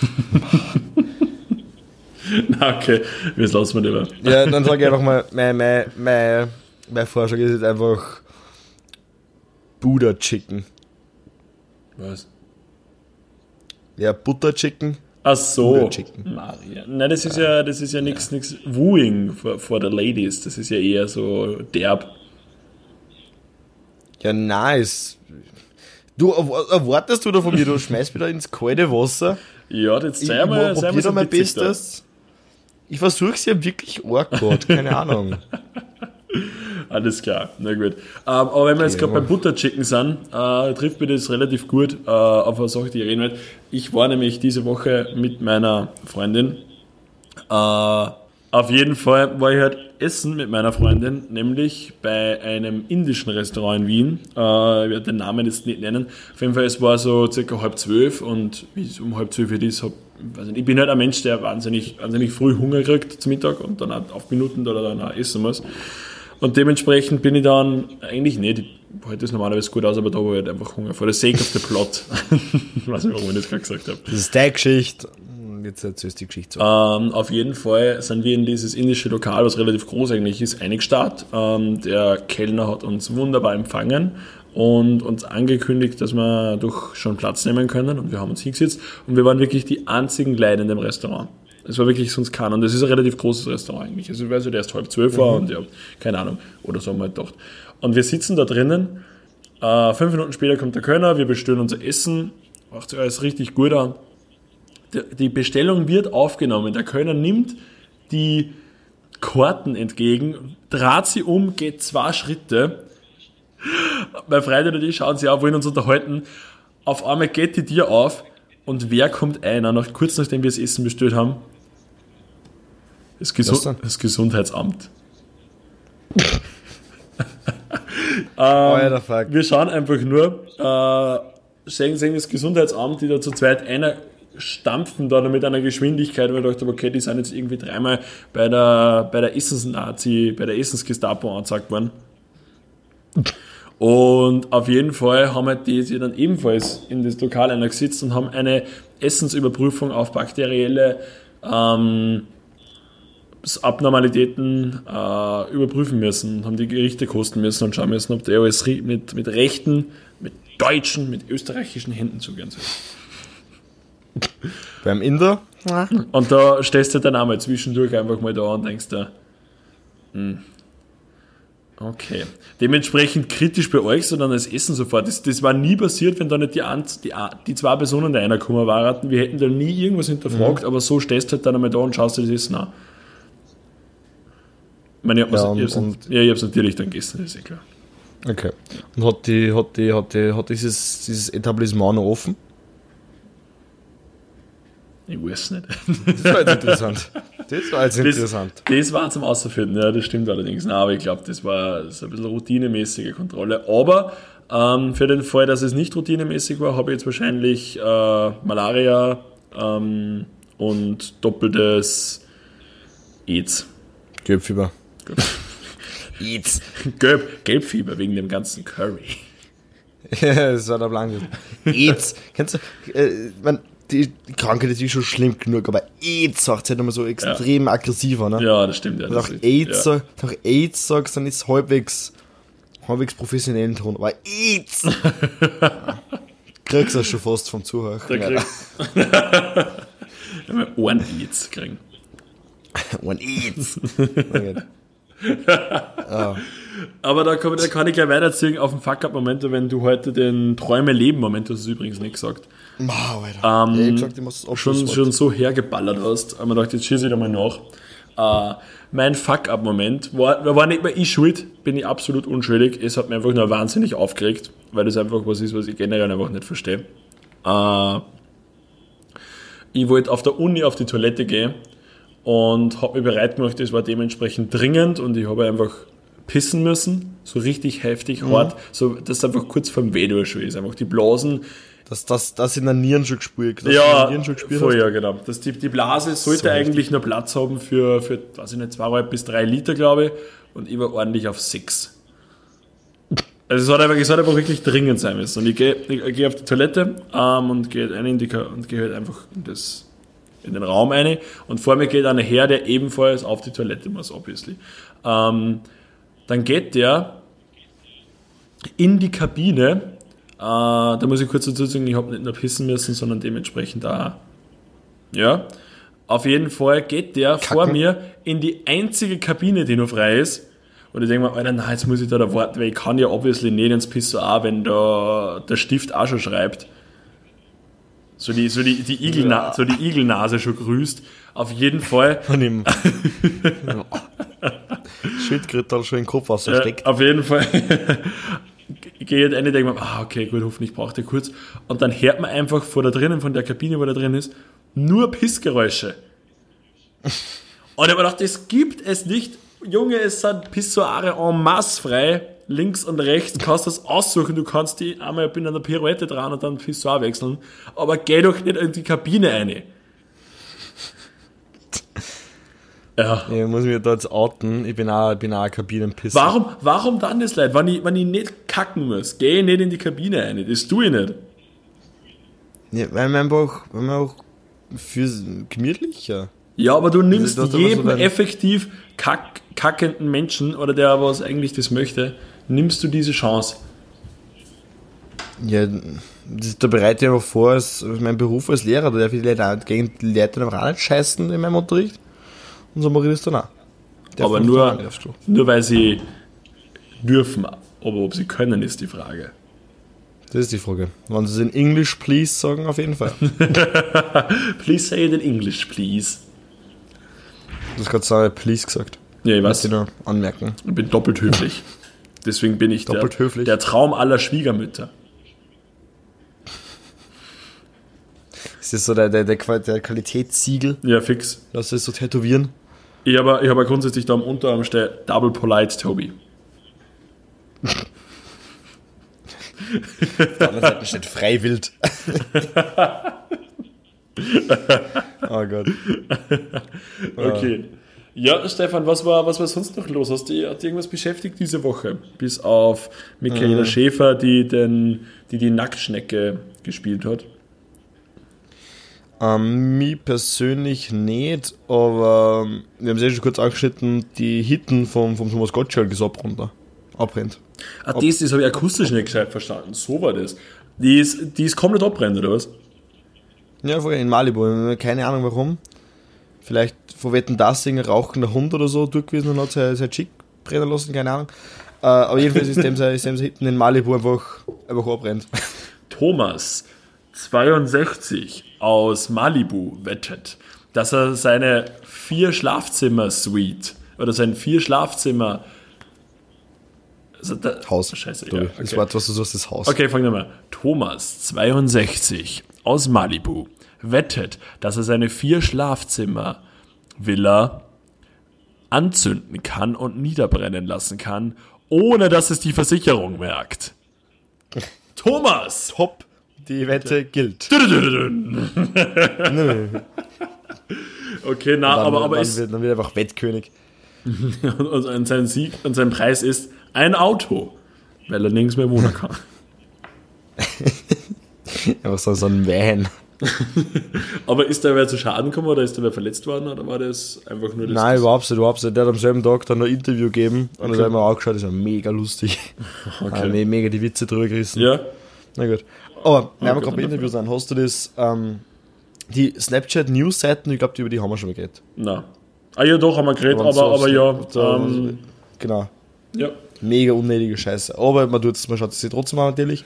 Speaker 2: (laughs) Na, okay, das lassen wir lieber.
Speaker 1: Ja, dann sage ich einfach mal, mein, mein, mein, mein Vorschlag ist jetzt einfach Buddha Chicken.
Speaker 2: Was?
Speaker 1: Ja, Butter Chicken.
Speaker 2: Ach so. Maria. Nein, das ist ja, das ist ja nichts nix Wooing for, the Ladies. Das ist ja eher so derb.
Speaker 1: Ja, nice. Du, erw- erwartest du da von mir, du schmeißt da ins kalte Wasser.
Speaker 2: Ja, jetzt sei mal, sei mal so
Speaker 1: mein
Speaker 2: witzig da.
Speaker 1: Bestes. Ich versuche es ja wirklich arg gerade, keine Ahnung. (laughs)
Speaker 2: Alles klar, na gut. Ähm, aber wenn wir jetzt gerade beim Butterchicken sind, äh, trifft mir das relativ gut äh, auf eine Sache, die ich reden will. Ich war nämlich diese Woche mit meiner Freundin. Äh, auf jeden Fall war ich halt essen mit meiner Freundin, nämlich bei einem indischen Restaurant in Wien. Äh, ich werde den Namen jetzt nicht nennen. Auf jeden Fall, es war so circa halb zwölf und wie es um halb zwölf ist, hab, nicht, ich bin halt ein Mensch, der wahnsinnig, wahnsinnig früh Hunger kriegt zum Mittag und dann auf Minuten oder dann auch essen muss. Und dementsprechend bin ich dann eigentlich nicht. Heute ist normalerweise gut aus, aber da war ich halt einfach Hunger. For the sake of the plot. (laughs) ich weiß nicht, warum ich das gerade gesagt habe.
Speaker 1: Das ist deine Geschichte. Jetzt erzählst du die Geschichte so.
Speaker 2: Ähm, auf jeden Fall sind wir in dieses indische Lokal, was relativ groß eigentlich ist, eingestarrt. Ähm, der Kellner hat uns wunderbar empfangen und uns angekündigt, dass wir durch schon Platz nehmen können. Und wir haben uns hingesetzt und wir waren wirklich die einzigen Leute in dem Restaurant. Es war wirklich sonst keiner. Und das ist ein relativ großes Restaurant eigentlich. Also ich weiß nicht, erst halb zwölf war und ja, keine Ahnung. Oder so haben wir halt gedacht. Und wir sitzen da drinnen. Äh, fünf Minuten später kommt der Kölner, wir bestellen unser Essen. Macht sich alles richtig gut an. Die- Bestellung wird aufgenommen. Der Kölner nimmt die Karten entgegen, dreht sie um, geht zwei Schritte. Mein Freund und ich schauen sie auf, wollen uns unterhalten. Auf einmal geht die Tür auf und wer kommt einer, noch kurz nachdem wir das Essen bestellt haben? Das, Gesu das Gesundheitsamt. (laughs)
Speaker 1: Fuck.
Speaker 2: Wir schauen einfach nur, äh, sehen, sehen das Gesundheitsamt, die da zu zweit einer stampfen da mit einer Geschwindigkeit, weil ich dachte, okay, die sind jetzt irgendwie dreimal bei der, bei der Essensnazi, bei der Essensgestapo angezeigt worden. Und auf jeden Fall haben halt die dann ebenfalls in das Lokal einer gesetzt und haben eine Essensüberprüfung auf bakterielle ähm, Abnormalitäten äh, überprüfen müssen, haben die Gerichte kosten müssen und schauen müssen, ob der alles mit, mit rechten, mit deutschen, mit österreichischen Händen zugehen soll.
Speaker 1: Beim Inder?
Speaker 2: Und da stehst du dann auch mal zwischendurch einfach mal da und denkst da, hm, okay. Dementsprechend kritisch bei euch, sondern das Essen sofort. Das, das war nie passiert, wenn da nicht die, ein, die, die zwei Personen da einer gekommen waren. Wir hätten da nie irgendwas hinterfragt, aber so stehst du halt dann einmal da und schaust dir das Essen an. Ich meine, ich hab's,
Speaker 1: Ja,
Speaker 2: ja, natürlich dann gegessen, das ist ja klar.
Speaker 1: Okay. Und hat die, hat die, hat die, hat dieses, dieses Etablissement noch offen?
Speaker 2: Ich weiß nicht.
Speaker 1: Das war jetzt interessant. Das war jetzt interessant.
Speaker 2: Das, war zum Auszufinden, ja, das stimmt allerdings. Nein, aber ich glaube, das war so ein bisschen routinemäßige Kontrolle. Aber ähm, für den Fall, dass es nicht routinemäßig war, habe ich jetzt wahrscheinlich äh, Malaria ähm, und doppeltes AIDS.
Speaker 1: Gelbfieber. Jetzt.
Speaker 2: Gelb, Gelbfieber wegen dem ganzen Curry.
Speaker 1: Ja, (laughs) das war der Plan. AIDS. Kennst du, äh, man, die, Krankheit ist eh schon schlimm genug, aber AIDS sagt halt immer so extrem aggressiver, ne?
Speaker 2: Ja, das stimmt. Ja,
Speaker 1: du
Speaker 2: das
Speaker 1: auch AIDS,
Speaker 2: ja.
Speaker 1: du auch AIDS sagst, dann ist es halbwegs, halbwegs professionellen Ton. Aber AIDS! (laughs) Kriegst du schon fast vom Zuhören.
Speaker 2: Da krieg, (laughs) ja, mal Ohren-AIDS kriegen.
Speaker 1: One AIDS. (laughs) Okay.
Speaker 2: Aber da kann, da kann ich gleich weiterziehen auf den Fuck-Up-Moment, wenn du heute den Träume-Leben-Moment, das ist übrigens nicht gesagt,
Speaker 1: Wow, Alter.
Speaker 2: Ähm,
Speaker 1: ja, gesagt, ich muss
Speaker 2: schon, schon so hergeballert hast. Aber ich dachte, jetzt schieße ich da mal nach. Äh, mein Fuck-Up-Moment war, war nicht mehr ich schuld, bin ich absolut unschuldig. Es hat mich einfach nur wahnsinnig aufgeregt, weil das einfach was ist, was ich generell einfach nicht verstehe. Äh, ich wollte auf der Uni auf die Toilette gehen und habe mich bereit gemacht, es war dementsprechend dringend und ich habe einfach pissen müssen, so richtig heftig, hart, so dass es einfach kurz vorm Wedo schon ist. Einfach die Blasen
Speaker 1: Dass das, das in der Nieren schon gespürt dass
Speaker 2: ja,
Speaker 1: Nieren schon gespürt
Speaker 2: voll,
Speaker 1: hast.
Speaker 2: ja, genau. Das, die, die Blase sollte
Speaker 1: So
Speaker 2: eigentlich nur Platz haben für, für, weiß ich nicht, zweieinhalb bis drei Liter, glaube ich. Und ich war ordentlich auf sechs. Also es hat einfach, es hat einfach wirklich dringend sein müssen. Und ich gehe ich gehe auf die Toilette ähm, und gehe rein in die, und gehe halt einfach in, das, in den Raum rein. Und vor mir geht einer her, der ebenfalls auf die Toilette muss, obviously. Ähm, dann geht der in die Kabine. Äh, da muss ich kurz dazu sagen, ich habe nicht nur pissen müssen, sondern dementsprechend auch. Ja. Auf jeden Fall geht der vor mir in die einzige Kabine, die noch frei ist. Und ich denke mir, Alter, nein, jetzt muss ich da, da warten, weil ich kann ja obviously nicht ins Pissoir, wenn da der Stift auch schon schreibt. So die, so die, die, Igelna
Speaker 1: Ja.
Speaker 2: so die Igelnase schon grüßt. Auf jeden Fall. (laughs)
Speaker 1: Und ihm. (laughs) Schildkröte schon in den Kopf
Speaker 2: Äh,
Speaker 1: ausgesteckt.
Speaker 2: auf jeden Fall. Gehe jetzt rein und denke mir, ah, okay, gut, hoffentlich braucht er kurz. Und dann hört man einfach vor da drinnen, von der Kabine, wo da drin ist, nur Pissgeräusche. Und ich habe gedacht, das gibt es nicht. Junge, es sind Pissoire en masse frei. Links und rechts kannst du das aussuchen. Du kannst die einmal bin an der Pirouette dran und dann Pissoir wechseln. Aber geh doch nicht in die Kabine rein. Ja.
Speaker 1: Ich muss mich da jetzt outen. Ich bin auch, bin auch ein Kabinenpisser.
Speaker 2: Warum, warum dann das Leid? Wenn ich, wenn ich nicht kacken muss, geh ich nicht in die Kabine rein. Das tue ich nicht.
Speaker 1: Ja, weil man einfach, weil man auch für gemütlicher.
Speaker 2: Ja, aber du nimmst
Speaker 1: Das ist doch immer so
Speaker 2: jedem
Speaker 1: dein-
Speaker 2: effektiv kack, kackenden Menschen oder der was eigentlich das möchte, nimmst du diese Chance.
Speaker 1: Ja, das, da bereite ich mir vor, als, mein Beruf als Lehrer, da darf ich die Leute gegen die Leute auch nicht scheißen in meinem Unterricht. Und so mache ich das dann auch. Darf
Speaker 2: aber nur, nur weil sie dürfen, aber ob sie können, ist die Frage.
Speaker 1: Das ist die Frage. Wenn sie es in English please sagen, auf jeden Fall. (laughs)
Speaker 2: Please say it in English, please.
Speaker 1: Du hast gerade so please gesagt.
Speaker 2: Ja, ich weiß,
Speaker 1: dich nur anmerken.
Speaker 2: ich bin doppelt höflich. Deswegen bin ich
Speaker 1: Doppelt
Speaker 2: der,
Speaker 1: höflich?
Speaker 2: der Traum aller Schwiegermütter.
Speaker 1: Ist das so der, der, der, Qual- der Qualitätssiegel?
Speaker 2: Ja, fix.
Speaker 1: Lass das so tätowieren?
Speaker 2: Ich habe, ich habe grundsätzlich da am Unterarm steht Double Polite Toby.
Speaker 1: Auf der anderen Seite steht freiwild. (laughs) oh Gott.
Speaker 2: Okay. Ja, Stefan, was war, was war sonst noch los? Hast du, hat dich irgendwas beschäftigt diese Woche? Bis auf Michaela Schäfer, die, den, die die Nacktschnecke gespielt hat.
Speaker 1: Ähm, mich persönlich nicht, aber wir haben es ja schon kurz angeschnitten, die Hitten vom, vom Thomas Gottschalk ist abrunter. Abbrennt.
Speaker 2: Ah, das, das habe ich akustisch nicht gescheit verstanden. So war das. Die ist, die ist komplett abbrennt, oder was?
Speaker 1: Ja, vorher in Malibu, keine Ahnung warum. Vielleicht vor Wetten das ein rauchender Hund oder so durchgewiesen und hat sein, sein Chick brennen lassen, keine Ahnung. Äh, aber jedenfalls ist dem sein, ist dem sein Hitten in Malibu einfach, einfach abbrennt.
Speaker 2: Thomas, 62, aus Malibu, wettet, dass er seine vier Schlafzimmer-Suite oder sein vier Schlafzimmer. Also da,
Speaker 1: Haus.
Speaker 2: Scheiße, ja,
Speaker 1: Das
Speaker 2: okay.
Speaker 1: Wort, was du suchst, ist Haus.
Speaker 2: Okay, fangen wir mal. Thomas, 62, aus Malibu, wettet, dass er seine vier Schlafzimmer Villa anzünden kann und niederbrennen lassen kann, ohne dass es die Versicherung merkt. (laughs) Thomas!
Speaker 1: Top, die Wette gilt.
Speaker 2: Okay, na,
Speaker 1: Dann,
Speaker 2: aber, aber
Speaker 1: dann,
Speaker 2: ist,
Speaker 1: wird, dann wird einfach Wettkönig.
Speaker 2: und, (laughs) und sein Sieg und sein Preis ist ein Auto, weil er nirgends mehr wohnen kann. (laughs)
Speaker 1: Einfach so, so ein Van. (laughs)
Speaker 2: Aber ist der wer zu Schaden gekommen oder ist der wer verletzt worden oder war das einfach nur das?
Speaker 1: Nein, überhaupt nicht, überhaupt nicht. Der hat am selben Tag dann noch ein Interview gegeben und
Speaker 2: Okay.
Speaker 1: das haben wir auch geschaut, das war mega lustig.
Speaker 2: Okay.
Speaker 1: Okay. mega die Witze drüber gerissen.
Speaker 2: Ja,
Speaker 1: Na gut. Aber, wenn wir
Speaker 2: gut,
Speaker 1: gerade bei Interviews sind, hast du das, ähm, die Snapchat-News-Seiten, ich glaube, über die haben wir schon mal geredet.
Speaker 2: na. Ah ja, doch, haben wir geredet, aber,
Speaker 1: so
Speaker 2: aber ja. Ähm,
Speaker 1: genau.
Speaker 2: ja.
Speaker 1: Mega unnötige Scheiße. Aber man tut es, man schaut es sich trotzdem an natürlich.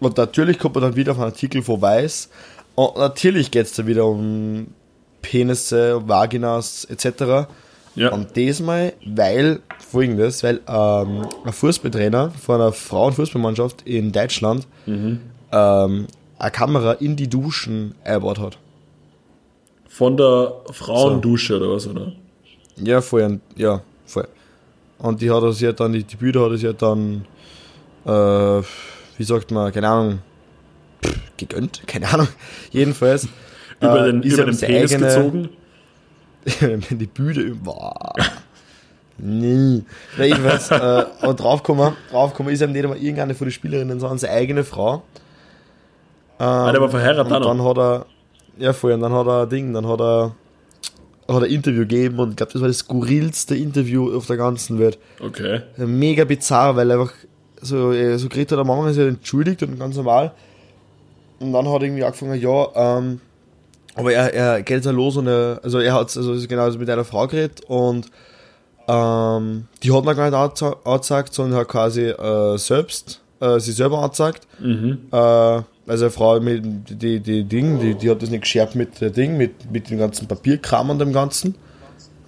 Speaker 1: Und natürlich kommt man dann wieder auf einen Artikel von Weiß. Und natürlich geht es da wieder um Penisse, Vaginas etc.
Speaker 2: Ja.
Speaker 1: Und diesmal, weil, folgendes, weil ähm, ein Fußballtrainer von einer Frauenfußballmannschaft in Deutschland
Speaker 2: Mhm.
Speaker 1: Ähm, eine Kamera in die Duschen eingebaut hat.
Speaker 2: Von der Frauendusche oder was, oder?
Speaker 1: Ja, voll, ja, voll. Und die hat er sich halt dann, die, die Bilder hat er sich halt dann, äh, wie sagt man, keine Ahnung, pff, gegönnt, keine Ahnung. (laughs) Jedenfalls. (laughs)
Speaker 2: Über
Speaker 1: äh,
Speaker 2: den,
Speaker 1: ist
Speaker 2: über
Speaker 1: er
Speaker 2: den Penis
Speaker 1: eigene-
Speaker 2: gezogen. (laughs)
Speaker 1: die Bilder, boah. Nee. Na, jedenfalls, äh, und draufgekommen, draufgekommen ist ihm nicht einmal irgendeine von den Spielerinnen, sondern seine eigene Frau. Ähm,
Speaker 2: Ah, der war verheiratet
Speaker 1: und
Speaker 2: noch.
Speaker 1: dann hat er, ja voll, und dann hat er ein Ding, dann hat er, hat er ein Interview gegeben und ich glaube, das war das skurrilste Interview auf der ganzen Welt.
Speaker 2: Okay.
Speaker 1: Mega bizarr, weil einfach so, äh, so hat, am Anfang ist er entschuldigt und ganz normal. Und dann hat er irgendwie angefangen, ja, ähm, aber er, er geht jetzt auch los und er, also er hat also genau mit einer Frau geredet und ähm, die hat ihn gar nicht ange- angezeigt, sondern hat quasi äh, selbst, äh, sie selber angezeigt. Äh, also eine Frau mit die, die Ding, die, die hat das nicht geschert mit dem Ding, mit, mit dem ganzen Papierkram und dem Ganzen.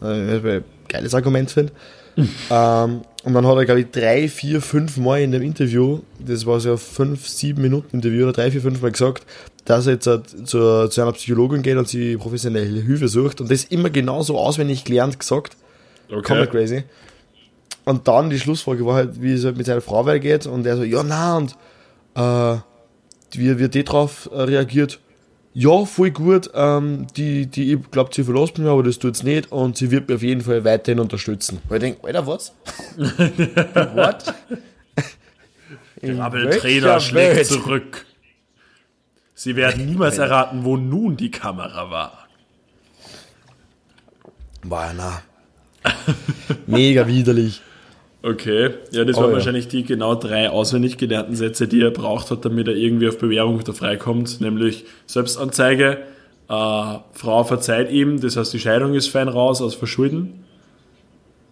Speaker 1: Äh, geiles Argument finde. (laughs) ähm, und dann hat er, glaube ich, drei, vier, fünf Mal in dem Interview, das war so ein fünf, sieben Minuten Interview, oder drei, vier, fünf Mal gesagt, dass er jetzt äh, zu, zu einer Psychologin geht und sie professionelle Hilfe sucht. Und das immer genauso auswendig gelernt gesagt. Komplett
Speaker 2: Okay.
Speaker 1: crazy. Und dann die Schlussfrage war halt, wie es halt mit seiner Frau weitergeht. Und er so, ja, na, und äh, wie wird die drauf äh, reagiert? Ja, voll gut. Ähm, die, die, ich glaube, sie verlässt mich, aber das tut's nicht. Und sie wird mich auf jeden Fall weiterhin unterstützen. Weil ich denke, Alter, was? (laughs) What?
Speaker 2: Der
Speaker 1: welcher
Speaker 2: Trainer schlägt
Speaker 1: Welt?
Speaker 2: zurück. Sie werden niemals erraten, wo nun die Kamera war.
Speaker 1: War na. Mega widerlich.
Speaker 2: Okay, ja, das
Speaker 1: Oh,
Speaker 2: waren
Speaker 1: ja.
Speaker 2: wahrscheinlich die genau drei auswendig gelernten Sätze, die er braucht hat, damit er irgendwie auf Bewährung wieder freikommt, nämlich Selbstanzeige, äh, Frau verzeiht ihm, das heißt die Scheidung ist fein raus aus Verschulden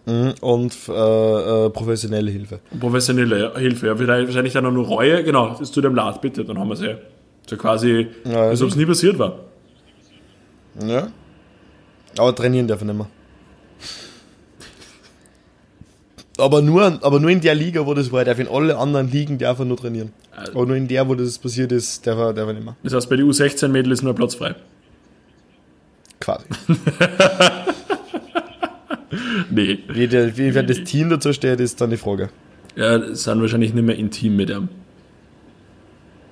Speaker 1: Und äh, äh, professionelle Hilfe.
Speaker 2: und professionelle Hilfe. Ja, wahrscheinlich dann auch nur Reue, genau, das tut ihm leid, bitte, dann haben wir sie. So quasi,
Speaker 1: Ja,
Speaker 2: als ob es nie passiert war.
Speaker 1: Ja. Aber trainieren darf er nicht mehr. Aber nur, aber nur in der Liga, wo das war. Er darf in alle anderen Ligen darf er nur trainieren.
Speaker 2: Also-
Speaker 1: Aber nur in der, wo das passiert ist, darf er, darf er nicht mehr.
Speaker 2: Das heißt, bei den U16-Mädel ist nur ein Platz frei.
Speaker 1: Quasi. (laughs)
Speaker 2: Nee,
Speaker 1: Wie, der, wie wer das Team dazu steht, ist dann die Frage.
Speaker 2: ja, sind wahrscheinlich nicht mehr intim mit ihm.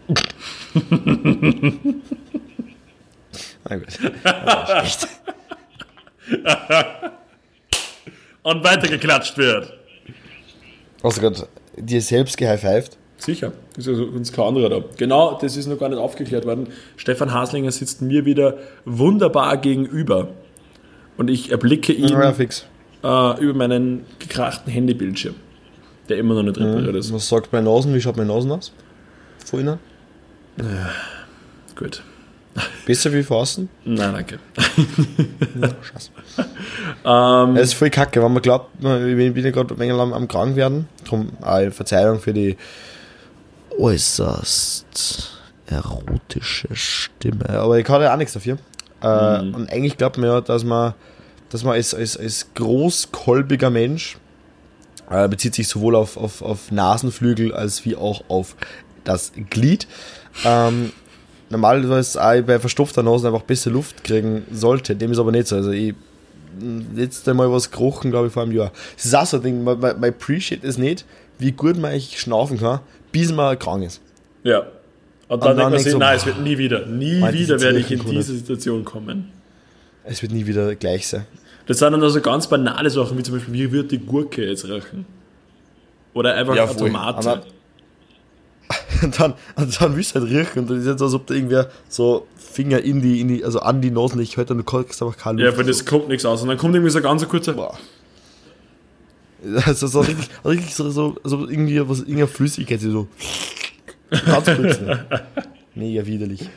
Speaker 2: (laughs)
Speaker 1: Na gut. (laughs)
Speaker 2: Und weitergeklatscht wird.
Speaker 1: Hast du gerade dir selbst gehighfived?
Speaker 2: Sicher, ist ja uns kein anderer da. Genau, das ist noch gar nicht aufgeklärt worden. Stefan Haslinger sitzt mir wieder wunderbar gegenüber. Und ich erblicke ihn
Speaker 1: Ja,
Speaker 2: äh, über meinen gekrachten Handybildschirm, der immer noch nicht repariert ist.
Speaker 1: Was sagt meine Nasen? Wie schaut meine Nasen aus? Von innen?
Speaker 2: Gut.
Speaker 1: Besser wie außen?
Speaker 2: Nein, danke.
Speaker 1: Scheiße.
Speaker 2: Ähm,
Speaker 1: Es ist voll kacke, wenn man glaubt, ich bin ja gerade ein wenig am, am krank werden. Drum auch Verzeihung für die äußerst erotische Stimme. Aber ich kann ja auch nichts dafür. Äh, und eigentlich glaubt man ja, dass man, dass man als, als, als großkolbiger Mensch äh, bezieht sich sowohl auf, auf, auf Nasenflügel als wie auch auf das Glied. Ähm, normalerweise auch bei verstopfter Nase einfach besser Luft kriegen sollte. Dem ist aber nicht so. Also ich letzte Mal was gerochen, glaube ich, vor einem Jahr. Das ist auch so ein Ding, man, man, man appreciate es nicht, wie gut man eigentlich schnaufen kann, bis man krank ist.
Speaker 2: ja. Und dann,
Speaker 1: Und dann
Speaker 2: denkt man sich,
Speaker 1: du,
Speaker 2: nein, es wird nie wieder, nie
Speaker 1: Mann,
Speaker 2: wieder werde ich in diese Situation kommen.
Speaker 1: Es wird nie wieder gleich sein.
Speaker 2: Das sind dann also ganz banale Sachen, wie zum Beispiel, wie wird die Gurke jetzt riechen? Oder einfach
Speaker 1: Ja,
Speaker 2: eine. Tomate.
Speaker 1: Aber- (laughs) Und dann, und dann willst du halt riechen und dann ist es als ob da irgendwer so Finger in die, in die, also an die Nasenlicht hält und du kriegst einfach keine
Speaker 2: Ja,
Speaker 1: Luft.
Speaker 2: von das kommt nichts aus. Und dann kommt irgendwie so ganz ein kurzer.
Speaker 1: Boah. Also so richtig, (laughs) richtig so, so, so irgendwie was, irgendeine Flüssigkeit, so (laughs) ganz kurz. Mega widerlich.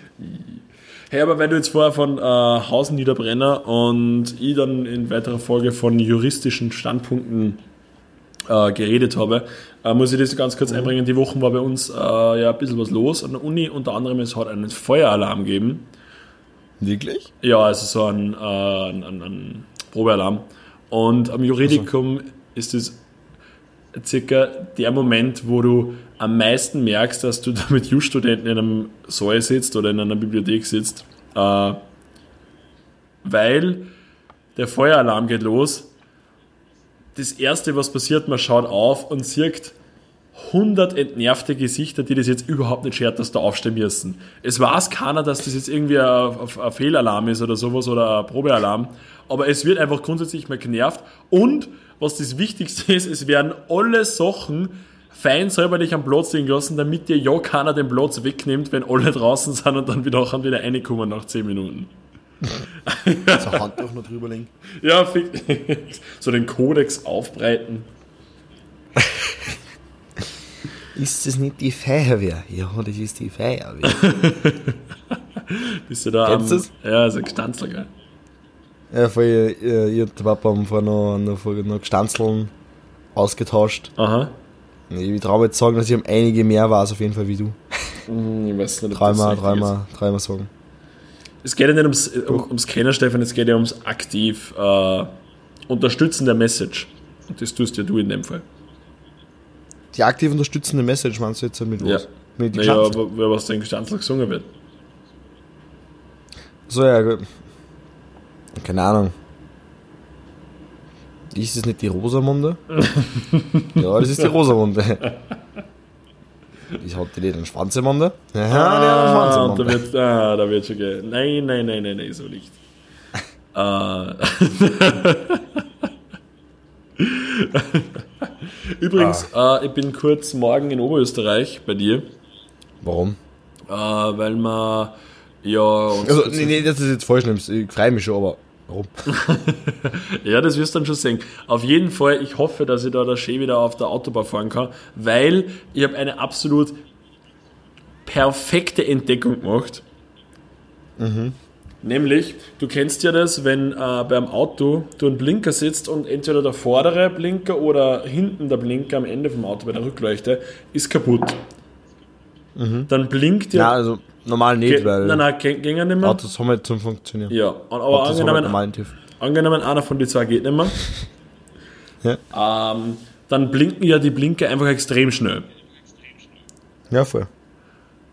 Speaker 2: Hey, aber weil du jetzt vorher von äh, Hausen Niederbrenner und ich dann in weiterer Folge von juristischen Standpunkten äh, geredet habe, äh, muss ich das ganz kurz einbringen. Die Woche war bei uns äh, ja ein bisschen was los an der Uni. Unter anderem, es hat einen Feueralarm gegeben.
Speaker 1: Wirklich?
Speaker 2: Ja, also so ein, äh, ein, ein, ein Probealarm. Und am Juridikum ist es circa der Moment, wo du am meisten merkst, dass du (laughs) da mit Just-Studenten in einem Saal sitzt oder in einer Bibliothek sitzt, äh, weil der Feueralarm geht los. Das erste, was passiert, man schaut auf und sieht 100 entnervte Gesichter, die das jetzt überhaupt nicht schert, dass da aufstehen müssen. Es weiß keiner, dass das jetzt irgendwie ein, ein Fehlalarm ist oder sowas oder ein Probealarm, aber es wird einfach grundsätzlich mal genervt und was das Wichtigste ist, es werden alle Sachen fein säuberlich am Platz liegen lassen, damit dir ja keiner den Platz wegnimmt, wenn alle draußen sind und dann wieder auch wieder reinkommen nach 10 Minuten.
Speaker 1: So Handtuch noch drüber legen.
Speaker 2: Ja, so den Kodex aufbreiten.
Speaker 1: Ist das nicht die Feuerwehr? Ja, das ist die Feuerwehr.
Speaker 2: Bist du da
Speaker 1: Kennst
Speaker 2: am...
Speaker 1: du's?
Speaker 2: Ja, so ein Gestanzler, gell?
Speaker 1: Ja, voll, ihr, ihr der Papa haben vorher noch, noch, noch Gestanzeln ausgetauscht.
Speaker 2: Aha.
Speaker 1: Ich traue mir jetzt sagen, dass ich um einige mehr weiß, auf jeden Fall wie du.
Speaker 2: Hm, Ich weiß nicht, ob das
Speaker 1: Dreimal,
Speaker 2: richtig
Speaker 1: dreimal, dreimal sagen.
Speaker 2: Es geht ja nicht ums, um, ums Kennen, Stefan, es geht ja ums aktiv äh, Unterstützen der Message. Und das tust ja du in dem Fall.
Speaker 1: Die aktiv unterstützende Message meinst du jetzt mit was?
Speaker 2: Ja.
Speaker 1: Mit
Speaker 2: Naja, aber was den Gestanzler gesungen wird.
Speaker 1: So, ja, gut. Keine Ahnung. Ist das nicht die Rosamunde? (laughs) ja, das ist die Rosamunde. Ich hatte die den Schwanzemunde? Ja, die
Speaker 2: Ah,
Speaker 1: hat
Speaker 2: da
Speaker 1: den Schwanzemunde.
Speaker 2: wird, ah, da wird schon gehen. Nein, nein, nein, nein, nein, so nicht. äh. (laughs) (laughs) Übrigens, äh, ich bin kurz morgen in Oberösterreich bei dir,
Speaker 1: Warum?
Speaker 2: äh, weil wir ja
Speaker 1: Also, nee, nee, das ist jetzt falsch. Ich freue mich schon, aber warum? (laughs)
Speaker 2: Ja, das wirst du dann schon sehen. Auf jeden Fall, ich hoffe, dass ich da der Schee wieder auf der Autobahn fahren kann, weil ich habe eine absolut perfekte Entdeckung gemacht. Nämlich, du kennst ja das, wenn äh, beim Auto du einen Blinker sitzt und entweder der vordere Blinker oder hinten der Blinker am Ende vom Auto bei der Rückleuchte ist kaputt. Dann blinkt
Speaker 1: Ja,
Speaker 2: ja.
Speaker 1: also Normal nicht,
Speaker 2: Ge
Speaker 1: weil.
Speaker 2: Nein, nein, ging ja nicht mehr.
Speaker 1: Autos haben halt zum Funktionieren.
Speaker 2: Ja, und, aber
Speaker 1: angenommen, halt
Speaker 2: angenommen, einer von den zwei geht nicht mehr. ja. Ähm, dann blinken ja die Blinker einfach extrem schnell.
Speaker 1: Ja, voll.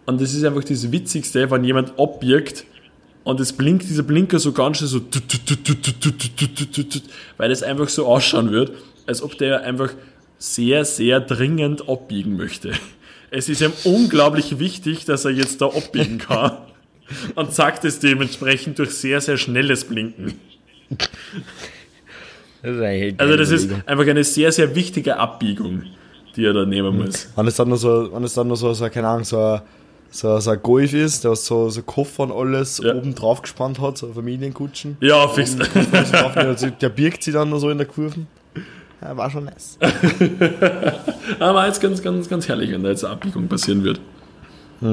Speaker 2: Und das ist einfach das Witzigste, wenn jemand abbiegt und es blinkt dieser Blinker so ganz schön so, weil es einfach so ausschauen wird, als ob der einfach sehr, sehr dringend abbiegen möchte. Es ist ihm unglaublich wichtig, dass er jetzt da abbiegen (laughs) kann und sagt es dementsprechend durch sehr, sehr schnelles Blinken.
Speaker 1: Das
Speaker 2: Also das ist einfach eine sehr, sehr wichtige Abbiegung, die er da nehmen muss.
Speaker 1: Wenn es dann nur so, wenn es dann nur so, so keine Ahnung, so ein, so, so ein Golf ist, der so, so Koffer und alles
Speaker 2: Ja.
Speaker 1: oben drauf gespannt hat, so Familienkutschen.
Speaker 2: Ja, fix. (laughs)
Speaker 1: Der birgt sie dann nur so in der Kurve. Ja, war schon nice. (laughs)
Speaker 2: Aber jetzt ganz, ganz, ganz herrlich, wenn da jetzt eine Abbiegung passieren wird. (laughs)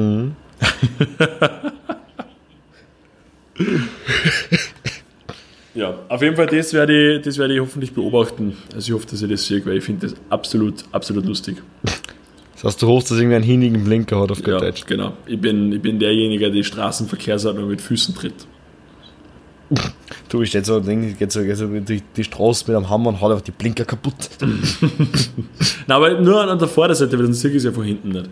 Speaker 2: ja, auf jeden Fall, das werde ich, das werde ich hoffentlich beobachten. Also ich hoffe, dass ich das sehe, weil ich finde das absolut, absolut lustig.
Speaker 1: Das heißt, du hochst, dass irgendwie einen hinigen Blinker hat auf
Speaker 2: Ja,
Speaker 1: Deutsch.
Speaker 2: genau. Ich bin, ich bin derjenige, der die Straßenverkehrsordnung mit Füßen tritt. (laughs)
Speaker 1: Du, ich steht so ein Ding, geht so, geht so durch die Straße mit einem Hammer und haut einfach die Blinker kaputt. (laughs)
Speaker 2: Na, aber nur an der Vorderseite, weil dann sehe ich es ja von hinten nicht.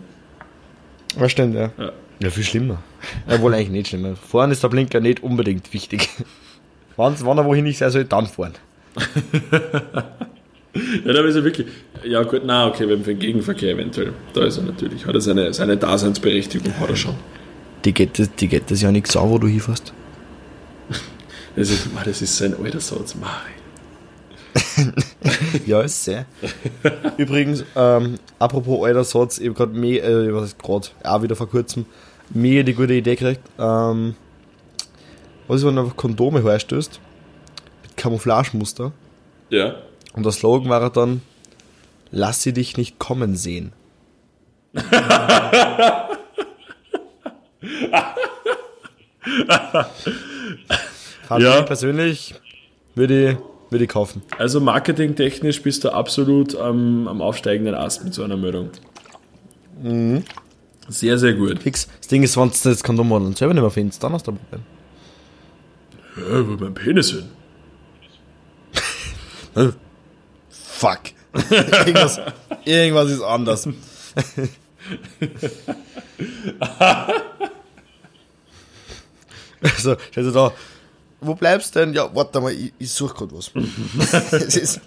Speaker 1: Ja, stimmt, ja.
Speaker 2: Ja.
Speaker 1: Ja, viel schlimmer. Ja, wohl eigentlich nicht schlimmer. Vorne ist der Blinker nicht unbedingt wichtig. (laughs) Wenn, wenn er wohin ich sein soll, dann fahren.
Speaker 2: Ja, da ist er wirklich. Ja, gut, na, okay, wenn für den Gegenverkehr eventuell. Da ist er natürlich. Hat er seine, seine Daseinsberechtigung, hat er schon.
Speaker 1: Die geht, das- die geht das ja nichts an, wo du hinfährst.
Speaker 2: Das ist, ah, das ist so ein alter Satz. Mari. (laughs)
Speaker 1: Ja, ist sehr. Übrigens, ähm, apropos alter Satz, ich habe gerade äh, was ist gerade, auch wieder vor kurzem, mega die gute Idee gekriegt. Ähm, was ist, wenn du einfach Kondome herstößt? Mit Camouflagemuster.
Speaker 2: Ja.
Speaker 1: Und der Slogan war dann, lass sie dich nicht kommen sehen. (laughs) Fahrstuhl
Speaker 2: Ja.
Speaker 1: persönlich würde ich, würde ich kaufen.
Speaker 2: Also marketingtechnisch bist du absolut am, am aufsteigenden Ast mit so einer Meldung. Sehr, sehr gut.
Speaker 1: Fix. Das Ding ist, wenn du das Kondom mal dann selber nicht mehr findest, dann hast du ein Problem.
Speaker 2: Ja, wo mein Penis hin? (laughs)
Speaker 1: Fuck. irgendwas, (laughs) irgendwas ist anders. (laughs) also, stell dir da, wo bleibst du denn? Ja, warte mal, ich, ich suche gerade was. (laughs) es ist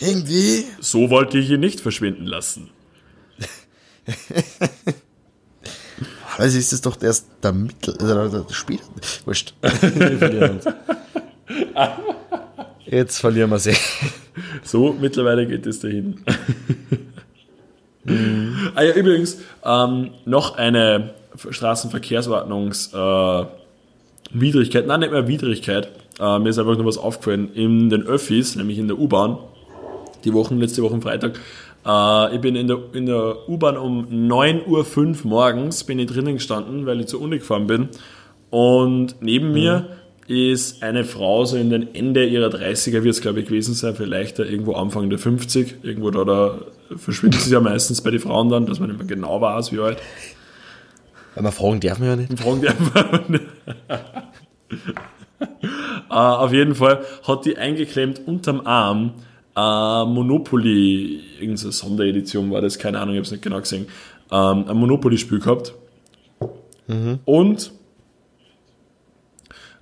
Speaker 1: irgendwie.
Speaker 2: So wollte ich ihn nicht verschwinden lassen. (laughs)
Speaker 1: Also ist es doch erst der Mittel, also der Spiel. Wurscht. (laughs) Wir verlieren uns. Jetzt verlieren wir sie.
Speaker 2: So, mittlerweile geht es dahin. Ah ja, übrigens, ähm, noch eine Straßenverkehrsordnungswidrigkeit, äh, Widrigkeit, nein, nicht mehr Widrigkeit, äh, mir ist einfach nur was aufgefallen, in den Öffis, nämlich in der U-Bahn, die Wochen, letzte Woche Freitag, äh, ich bin in der, in der U-Bahn um 9.05 Uhr morgens, bin ich drinnen gestanden, weil ich zur Uni gefahren bin. Und neben mir ist eine Frau, so in den Ende ihrer 30er wird es glaube ich gewesen sein, vielleicht da irgendwo Anfang der 50, irgendwo da, da verschwindet sie ja meistens bei den Frauen dann, dass man nicht mehr genau weiß, wie alt.
Speaker 1: Man fragen darf man ja nicht.
Speaker 2: Fragen die einfach. äh, auf jeden Fall hat die eingeklemmt unterm Arm äh, Monopoly, irgendeine Sonderedition war das, keine Ahnung, ich habe es nicht genau gesehen, ähm, ein Monopoly-Spiel gehabt. Und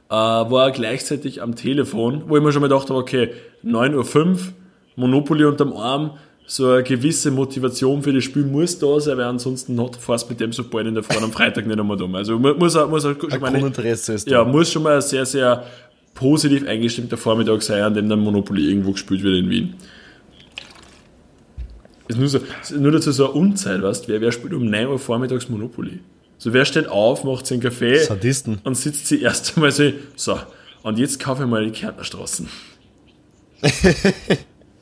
Speaker 2: äh, war gleichzeitig am Telefon, wo ich mir schon mal gedacht habe, okay, 9.05 Uhr, Monopoly unterm Arm, so eine gewisse Motivation für das Spiel muss da sein, weil ansonsten hat fast mit dem so bald in der Früh am Freitag nicht einmal dumm. Also mu- muss, muss schon
Speaker 1: Ein
Speaker 2: mal
Speaker 1: Grundinteresse ist
Speaker 2: ja,
Speaker 1: da.
Speaker 2: muss schon mal ein sehr, sehr positiv eingestimmter Vormittag sein, an dem dann Monopoly irgendwo gespielt wird in Wien. Ist nur, so, ist nur dazu so eine Unzeit, weißt wer, wer spielt um 9 Uhr vormittags Monopoly? So, wer steht auf, macht sich einen Kaffee
Speaker 1: Sadisten.
Speaker 2: und sitzt sie erst einmal so, so, und jetzt kaufe ich mal die Kärntnerstraßen. (laughs)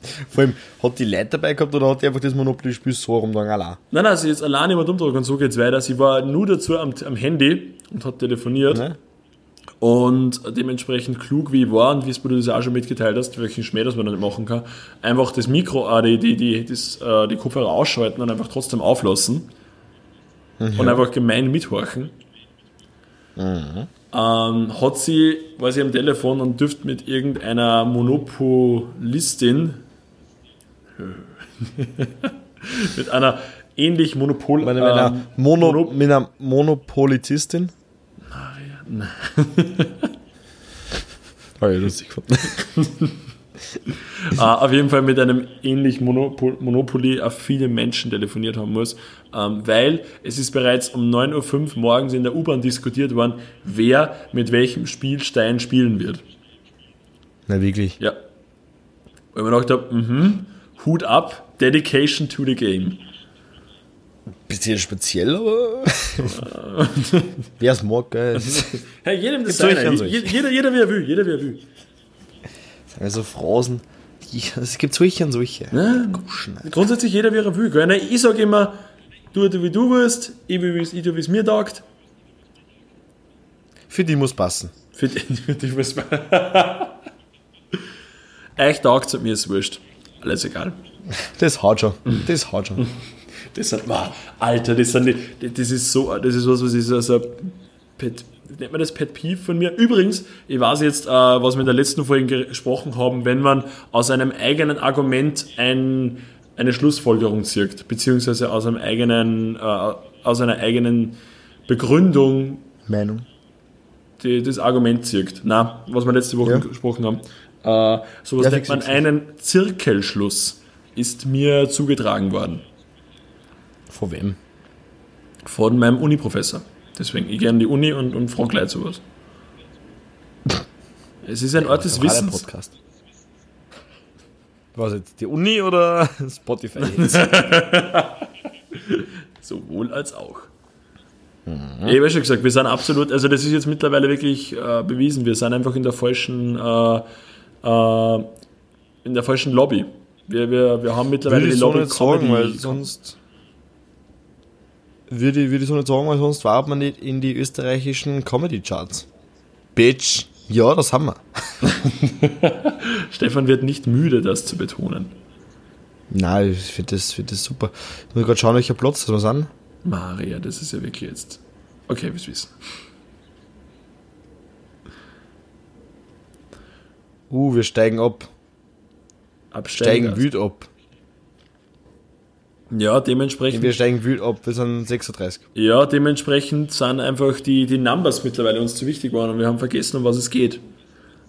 Speaker 2: (laughs)
Speaker 1: Vor allem, hat die Leute dabei gehabt oder hat die einfach das Monopoly-Spiel so rum dann allein?
Speaker 2: Nein, nein, sie ist alleine immer umdrücken und so geht's weiter. Sie war nur dazu am, am Handy und hat telefoniert.
Speaker 1: Ne?
Speaker 2: Und dementsprechend klug wie ich war und wie es du das auch schon mitgeteilt hast, welchen Schmäh das man nicht machen kann, einfach das Mikro, äh, die, die, die, das, äh, die Kopfhörer ausschalten und einfach trotzdem auflassen und einfach gemein mithorchen. Ähm, hat sie, war sie am Telefon und dürfte mit irgendeiner Monopolistin (laughs) mit einer ähnlich Monopol
Speaker 1: Mit einer,
Speaker 2: ähm,
Speaker 1: Mono,
Speaker 2: Monop-
Speaker 1: mit einer Monopolitistin? (laughs) Habe ich lustig gefunden.
Speaker 2: Äh, (laughs) auf jeden Fall mit einem ähnlich Monopol Monopoly auf viele Menschen telefoniert haben muss, ähm, weil es ist bereits um 9.05 Uhr morgens in der U-Bahn diskutiert worden, wer mit welchem Spielstein spielen wird.
Speaker 1: Na, wirklich.
Speaker 2: Ja. Weil man gedacht habe, mhm, Hut ab, Dedication to the game.
Speaker 1: Bisschen speziell, aber. Wer es mag, ist-
Speaker 2: Hey, jedem das seine. Jeder, jeder wie er will, jeder wie er will.
Speaker 1: Also Phrasen. Es gibt solche und solche. Alter.
Speaker 2: Grundsätzlich jeder wie er will. Gell? Ich sage immer, du, du wie du willst, ich, will, ich tu, wie es mir taugt.
Speaker 1: Für die muss passen.
Speaker 2: Für die, (laughs) für die was (laughs) Euch taugt es, mir ist wurscht. Alles egal.
Speaker 1: Das haut schon. Das haut schon. (laughs)
Speaker 2: Das sind, wow, Alter, das sind die, das ist so, das ist was, was ist also Pet, nennt man das Pet Peeve von mir? Übrigens, ich weiß jetzt, äh, was wir in der letzten Folge gesprochen haben, wenn man aus einem eigenen Argument ein, eine Schlussfolgerung zieht, beziehungsweise aus einem eigenen, äh, aus einer eigenen Begründung
Speaker 1: Meinung.
Speaker 2: die, das Argument zirkt. Na, was wir letzte Woche
Speaker 1: Ja.
Speaker 2: gesprochen haben. Äh, sowas
Speaker 1: Ja,
Speaker 2: nennt man einen Zirkelschluss. Ist mir zugetragen worden.
Speaker 1: Von wem?
Speaker 2: Von meinem Uni-Professor. Deswegen, ich gehe an die Uni und, und frage Leute sowas. (laughs) Es ist ein Ort des Wissens.
Speaker 1: Podcast. Was jetzt? Die Uni oder (laughs) Spotify? (laughs)
Speaker 2: Sowohl als auch.
Speaker 1: Mhm.
Speaker 2: Ich habe ja schon gesagt, wir sind absolut, also das ist jetzt mittlerweile wirklich äh, bewiesen, wir sind einfach in der falschen, äh, äh, in der falschen Lobby. Wir, wir, wir haben mittlerweile
Speaker 1: Würde
Speaker 2: die
Speaker 1: ich so
Speaker 2: Lobby
Speaker 1: nicht sagen,
Speaker 2: Comedy.
Speaker 1: weil sonst. würde, ich- würde ich so nicht sagen, weil sonst war man nicht in die österreichischen Comedy-Charts. Bitch. Ja, das haben wir. (laughs)
Speaker 2: Stefan wird nicht müde, das zu betonen.
Speaker 1: Nein, ich finde das, find das super. Ich muss gerade schauen, welcher Platz das sind.
Speaker 2: Maria, das ist ja wirklich jetzt. Okay, wir wissen.
Speaker 1: Uh, wir steigen ab.
Speaker 2: Absteigen.
Speaker 1: Steigen wüt ab.
Speaker 2: Ja, dementsprechend.
Speaker 1: Wir steigen wüt ab. Wir sind 36.
Speaker 2: Ja, dementsprechend sind einfach die, die Numbers mittlerweile uns zu wichtig geworden und wir haben vergessen, um was es geht.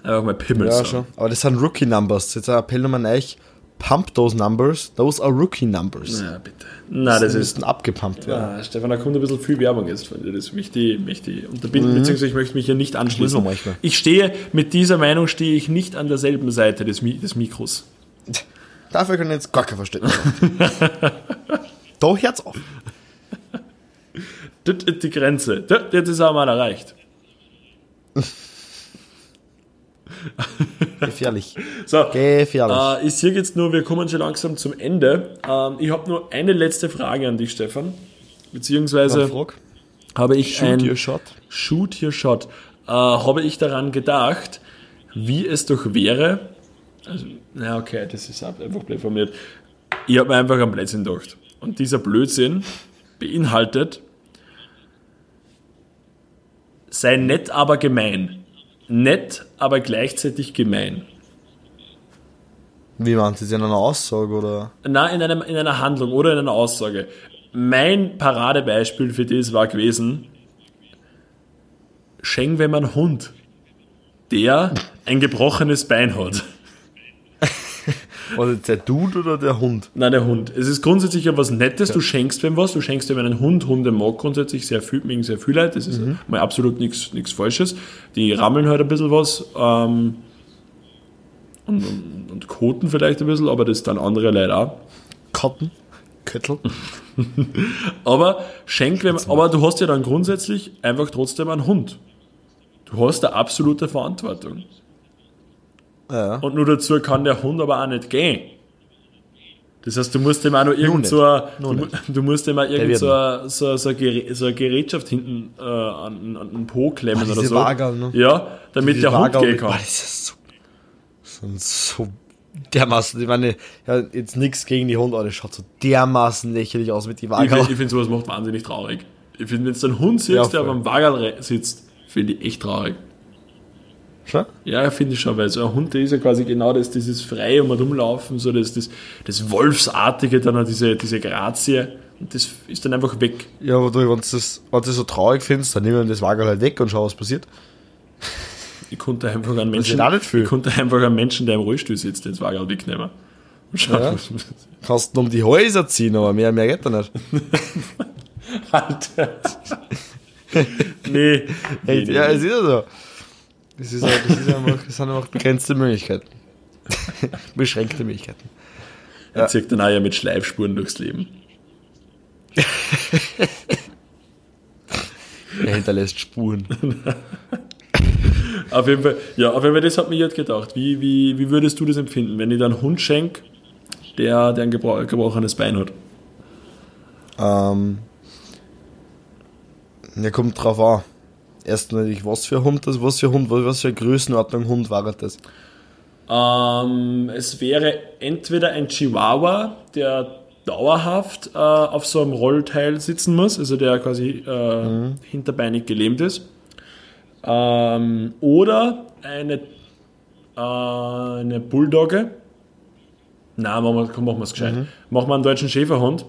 Speaker 2: Einfach mal Pimmel
Speaker 1: Ja,
Speaker 2: sagen.
Speaker 1: schon. Aber das sind Rookie-Numbers. Jetzt ein Appell nochmal an euch. Pump those numbers. Those are Rookie-Numbers.
Speaker 2: Ja, bitte. Na, das ist.
Speaker 1: müssten abgepumpt werden.
Speaker 2: Stefan, da kommt ein bisschen viel Werbung jetzt von dir. Das möchte ich, möchte ich unterbinden, beziehungsweise ich möchte mich hier nicht anschließen. Ich stehe, mit dieser Meinung stehe ich nicht an derselben Seite des, Mi des Mikros. (laughs)
Speaker 1: Dafür können jetzt gar kein Verständnis (laughs) da hört's auf.
Speaker 2: Das ist die Grenze. Das das ist auch mal erreicht. (laughs) (laughs)
Speaker 1: Gefährlich.
Speaker 2: So,
Speaker 1: Gefährlich.
Speaker 2: Äh, ich sehe jetzt nur, wir kommen schon langsam zum Ende. Ähm, ich habe nur eine letzte Frage an dich, Stefan. Beziehungsweise habe ich
Speaker 1: Shoot
Speaker 2: ein
Speaker 1: your shot.
Speaker 2: Shoot Your Shot. Äh, habe ich daran gedacht, wie es doch wäre. Also, na okay, das ist einfach blöd formuliert. Ich habe mir einfach einen Blödsinn gedacht. Und dieser Blödsinn beinhaltet, sei nett, aber gemein. Nett, aber gleichzeitig gemein.
Speaker 1: Wie meint das in einer Aussage oder?
Speaker 2: Na, in, einem, in einer Handlung oder in einer Aussage. Mein Paradebeispiel für das war gewesen, schenk wenn man Hund, der ein gebrochenes Bein hat.
Speaker 1: Das der Dude oder der Hund?
Speaker 2: Nein, der Hund. Es ist grundsätzlich ja was Nettes, du schenkst wem was, du schenkst wem einen Hund, Hunde mag grundsätzlich sehr viel, mögen sehr viel Leute, das ist mal absolut nichts Falsches. Die rammeln halt ein bisschen was ähm, und, und, und koten vielleicht ein bisschen, aber das dann andere Leute auch.
Speaker 1: Cotton? Köttel? (laughs)
Speaker 2: Aber schenk, wenn, aber du hast ja dann grundsätzlich einfach trotzdem einen Hund. Du hast eine absolute Verantwortung.
Speaker 1: Ja.
Speaker 2: Und nur dazu kann der Hund aber auch nicht gehen. Das heißt, du musst dem auch noch irgend so, du, mu- du musst dem auch irgend so, so, so, ein Gerä- so eine Gerätschaft hinten äh, an, an den Po klemmen
Speaker 1: Ah, diese
Speaker 2: oder so.
Speaker 1: Wagerl, ne?
Speaker 2: Ja, damit
Speaker 1: Die
Speaker 2: der Hund
Speaker 1: Wagerl
Speaker 2: gehen
Speaker 1: mit-
Speaker 2: kann.
Speaker 1: Boah, das sind so dermaßen, ich meine, ja, jetzt nichts gegen die Hunde, aber das schaut so dermaßen lächerlich aus mit die
Speaker 2: Ich
Speaker 1: Wagerl.
Speaker 2: finde, ich find, sowas macht wahnsinnig traurig. Ich finde, wenn du einen Hund siehst,
Speaker 1: Ja,
Speaker 2: der auf einem Wagerl sitzt, finde ich echt traurig.
Speaker 1: Schon?
Speaker 2: Ja, finde ich schon, weil so ein Hund, ist ja quasi genau das, dieses freie um und umlaufen, so das, das, das Wolfsartige, dann auch diese, diese Grazie. Und das ist dann einfach weg.
Speaker 1: Ja, aber du, wenn du das, wenn du das so traurig findest, dann nehmen wir das Wagerl halt weg und schau, was passiert.
Speaker 2: Ich konnte einfach einen Menschen, ich konnte einfach einen Menschen, der im Rollstuhl sitzt, ins Wagerl wegnehmen. Und schauen,
Speaker 1: Ja.
Speaker 2: was-
Speaker 1: Kannst du um die Häuser ziehen, aber mehr, mehr geht da nicht. (laughs)
Speaker 2: Alter. nee. nee, nee,
Speaker 1: ja, es ist ja so. Das, ist, das, ist einfach, das sind einfach begrenzte Möglichkeiten. (laughs) Beschränkte Möglichkeiten.
Speaker 2: Er zieht dann auch ja mit Schleifspuren durchs Leben. (laughs)
Speaker 1: Er hinterlässt Spuren. (laughs)
Speaker 2: Auf jeden Fall, ja, auf jeden Fall, das hat mich jetzt gedacht. Wie, wie, wie würdest du das empfinden, wenn ich dir einen Hund schenk, der, der ein gebro gebrochenes Bein hat?
Speaker 1: Ähm, ja, kommt drauf an. Erst natürlich, was für ein Hund das, was für ein Hund, was für eine Größenordnung Hund war das?
Speaker 2: Ähm, es wäre entweder ein Chihuahua, der dauerhaft äh, auf so einem Rollteil sitzen muss, also der quasi äh, hinterbeinig gelähmt ist. Ähm, oder eine, äh, eine Bulldogge. Nein, machen wir, komm, machen wir es gescheit. Machen wir einen deutschen Schäferhund.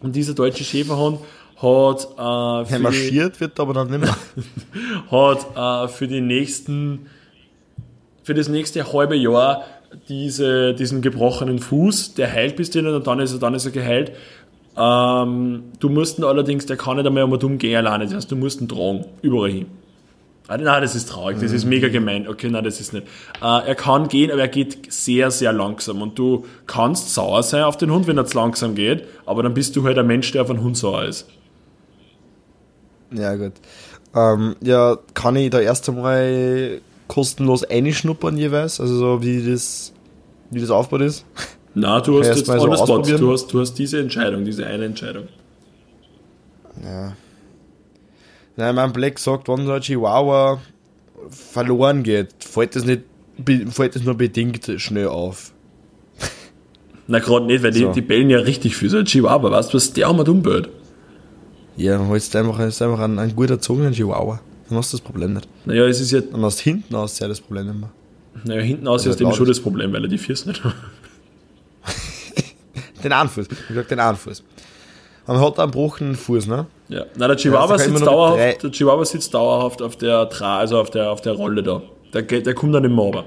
Speaker 2: Und dieser deutsche Schäferhund hat, äh,
Speaker 1: Ja,
Speaker 2: für die-
Speaker 1: marschiert wird aber dann nicht mehr. (laughs)
Speaker 2: hat äh, für die nächsten, für das nächste halbe Jahr diese, diesen gebrochenen Fuß, der heilt bis dahin und dann ist er, dann ist er geheilt. Ähm, du musst ihn allerdings, der kann nicht einmal um und um gehen alleine, das heißt, du musst ihn tragen, überall hin. Ah, nein, das ist traurig, das ist mega gemein. Okay, nein, das ist nicht. Äh, er kann gehen, aber er geht sehr, sehr langsam. Und du kannst sauer sein auf den Hund, wenn er zu langsam geht, aber dann bist du halt ein Mensch, der auf einen Hund sauer ist.
Speaker 1: Ja, gut. Ähm, ja, kann ich da erst einmal kostenlos einschnuppern jeweils? Also so wie das, wie das aufgebaut ist?
Speaker 2: Na, du hast jetzt
Speaker 1: so
Speaker 2: on the spot. Du hast, du hast diese Entscheidung, diese eine Entscheidung.
Speaker 1: Ja. Nein, mein Black sagt, wenn so ein Chihuahua verloren geht, fällt das, nicht, fällt das nur bedingt schnell auf.
Speaker 2: Na, gerade nicht, weil
Speaker 1: So.
Speaker 2: die, die bellen ja richtig viel. So ein Chihuahua, weißt du, was der auch mal umbellt?
Speaker 1: Ja, holst einfach, ist einfach einen, einen gut erzogenen Chihuahua. Dann hast du das Problem nicht.
Speaker 2: Naja, es ist ja,
Speaker 1: Dann hast du hinten aus ja das Problem nicht mehr.
Speaker 2: naja hinten aus ist dem
Speaker 1: laut
Speaker 2: schon das Problem, weil er die Füße nicht hat. (laughs)
Speaker 1: Den Anfuß. Ich gesagt, den Anfuß. Er hat einen gebrochenen Fuß, ne?
Speaker 2: Ja. Na, der Chihuahua,
Speaker 1: Ja, also
Speaker 2: sitzt dauerhaft, der Chihuahua sitzt dauerhaft auf der Tra, also auf der, auf der Rolle da. Der, der kommt dann im Mauer.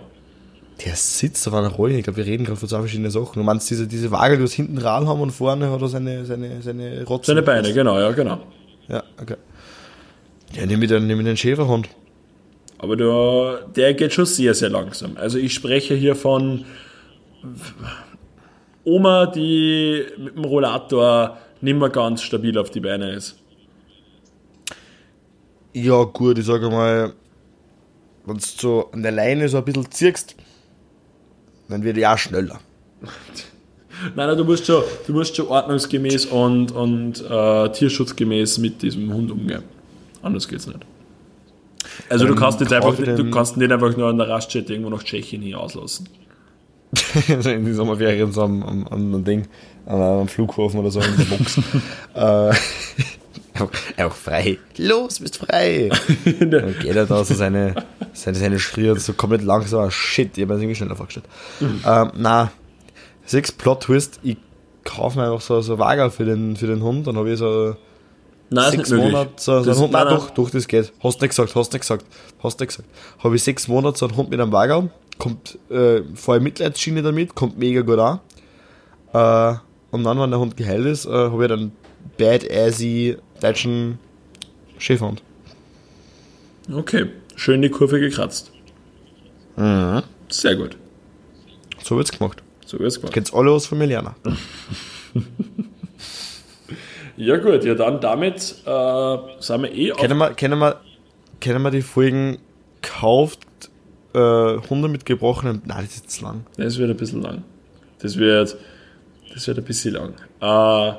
Speaker 1: Der sitzt auf einer Rolle. Ich glaube, wir reden gerade von zwei verschiedenen Sachen. Du meinst diese, diese Waage, die was hinten Rad haben und vorne hat er seine, seine, seine Rotzen.
Speaker 2: Seine Beine, genau, ja, genau.
Speaker 1: Ja, okay. Ja, nimm ich den, nimm ich den Schäferhund.
Speaker 2: Aber der, der geht schon sehr, sehr langsam. Also ich spreche hier von Oma, die mit dem Rollator nicht mehr ganz stabil auf die Beine ist.
Speaker 1: Ja, gut, ich sage mal, wenn du so an der Leine so ein bisschen ziehst, dann wird er auch schneller. (laughs)
Speaker 2: Nein, nein, du musst schon, du musst schon ordnungsgemäß und, und äh, tierschutzgemäß mit diesem Hund umgehen. Anders geht's nicht. Also du
Speaker 1: Ähm,
Speaker 2: kannst jetzt einfach,
Speaker 1: ich
Speaker 2: du
Speaker 1: den-
Speaker 2: kannst nicht einfach nur an der Raststätte irgendwo nach Tschechien hier auslassen. (laughs)
Speaker 1: also in den Sommerferien so am, am, am Ding, am, am Flughafen oder so in der Box. (laughs) auch, frei. Los, bist frei. (laughs) Dann geht er da so seine, seine, seine Schritte so komplett langsam. Shit, ich hab mir das irgendwie schneller vorgestellt. ähm, na, sechs Plot Twist, ich kaufe mir einfach so, so Wager für den, für den Hund, dann habe ich so
Speaker 2: Nein,
Speaker 1: sechs Monate so, so einen Hund. Nein,
Speaker 2: nein,
Speaker 1: doch, doch, das geht. Hast nicht gesagt, hast nicht gesagt, hast nicht gesagt. Habe ich sechs Monate so einen Hund mit einem Wagen, kommt, äh, vorher Mitleidsschiene damit, kommt mega gut an. Äh, und dann, wenn der Hund geheilt ist, äh, habe ich dann badassy deutschen Schäferhund.
Speaker 2: Okay, schön die Kurve gekratzt.
Speaker 1: Mhm.
Speaker 2: Sehr gut.
Speaker 1: So wird's gemacht.
Speaker 2: So wird's gemacht.
Speaker 1: Kennt's alle aus von Miliana. (laughs)
Speaker 2: Ja gut, ja dann damit äh, sind wir eh
Speaker 1: Kennen wir, kennen wir, kennen wir die Folgen kauft, äh, Hunde mit gebrochenen, nein, das ist jetzt lang.
Speaker 2: Das wird ein bisschen lang. Das wird, das wird ein bisschen lang. Äh,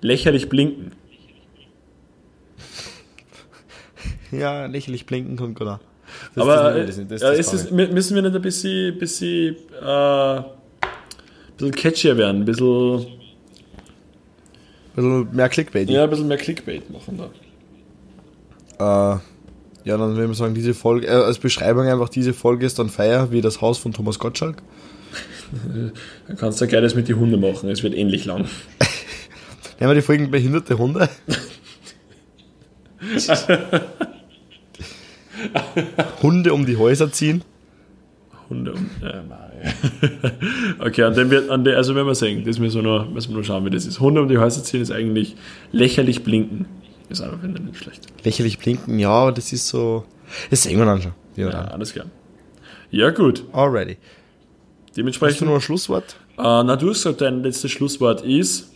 Speaker 2: lächerlich blinken.
Speaker 1: Ja, lächerlich blinken kommt gut an. Das-
Speaker 2: Aber
Speaker 1: das- das- das- das
Speaker 2: ist es, müssen wir nicht ein bisschen, bisschen, äh, bisschen catchier werden, ein bisschen,
Speaker 1: bisschen mehr Clickbait.
Speaker 2: ja, ein bisschen mehr Clickbait machen da.
Speaker 1: Äh, ja, dann würde ich sagen, diese Folge, äh, als Beschreibung einfach, diese Folge ist dann Feier wie das Haus von Thomas Gottschalk.
Speaker 2: Dann (laughs) kannst du ja gleich das mit die Hunde machen, es wird ähnlich lang. (laughs)
Speaker 1: Nehmen wir die Folgen behinderte Hunde. (laughs) (laughs) Hunde um die Häuser ziehen.
Speaker 2: Hunde und, äh, (laughs) okay, an dem wird, an der, also wenn wir sehen, das müssen wir nur, müssen wir nur schauen, wie das ist. Hunde um die Häuser ziehen ist eigentlich lächerlich blinken. Ist einfach finde ich, nicht schlecht.
Speaker 1: Lächerlich blinken, ja, aber das ist so. Das sehen wir dann schon. Ja,
Speaker 2: Ja, alles klar. Ja, gut.
Speaker 1: Already. Hast du
Speaker 2: Dementsprechend,
Speaker 1: noch ein Schlusswort?
Speaker 2: äh, na, du hast gesagt, dein letztes Schlusswort ist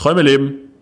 Speaker 2: Träume leben.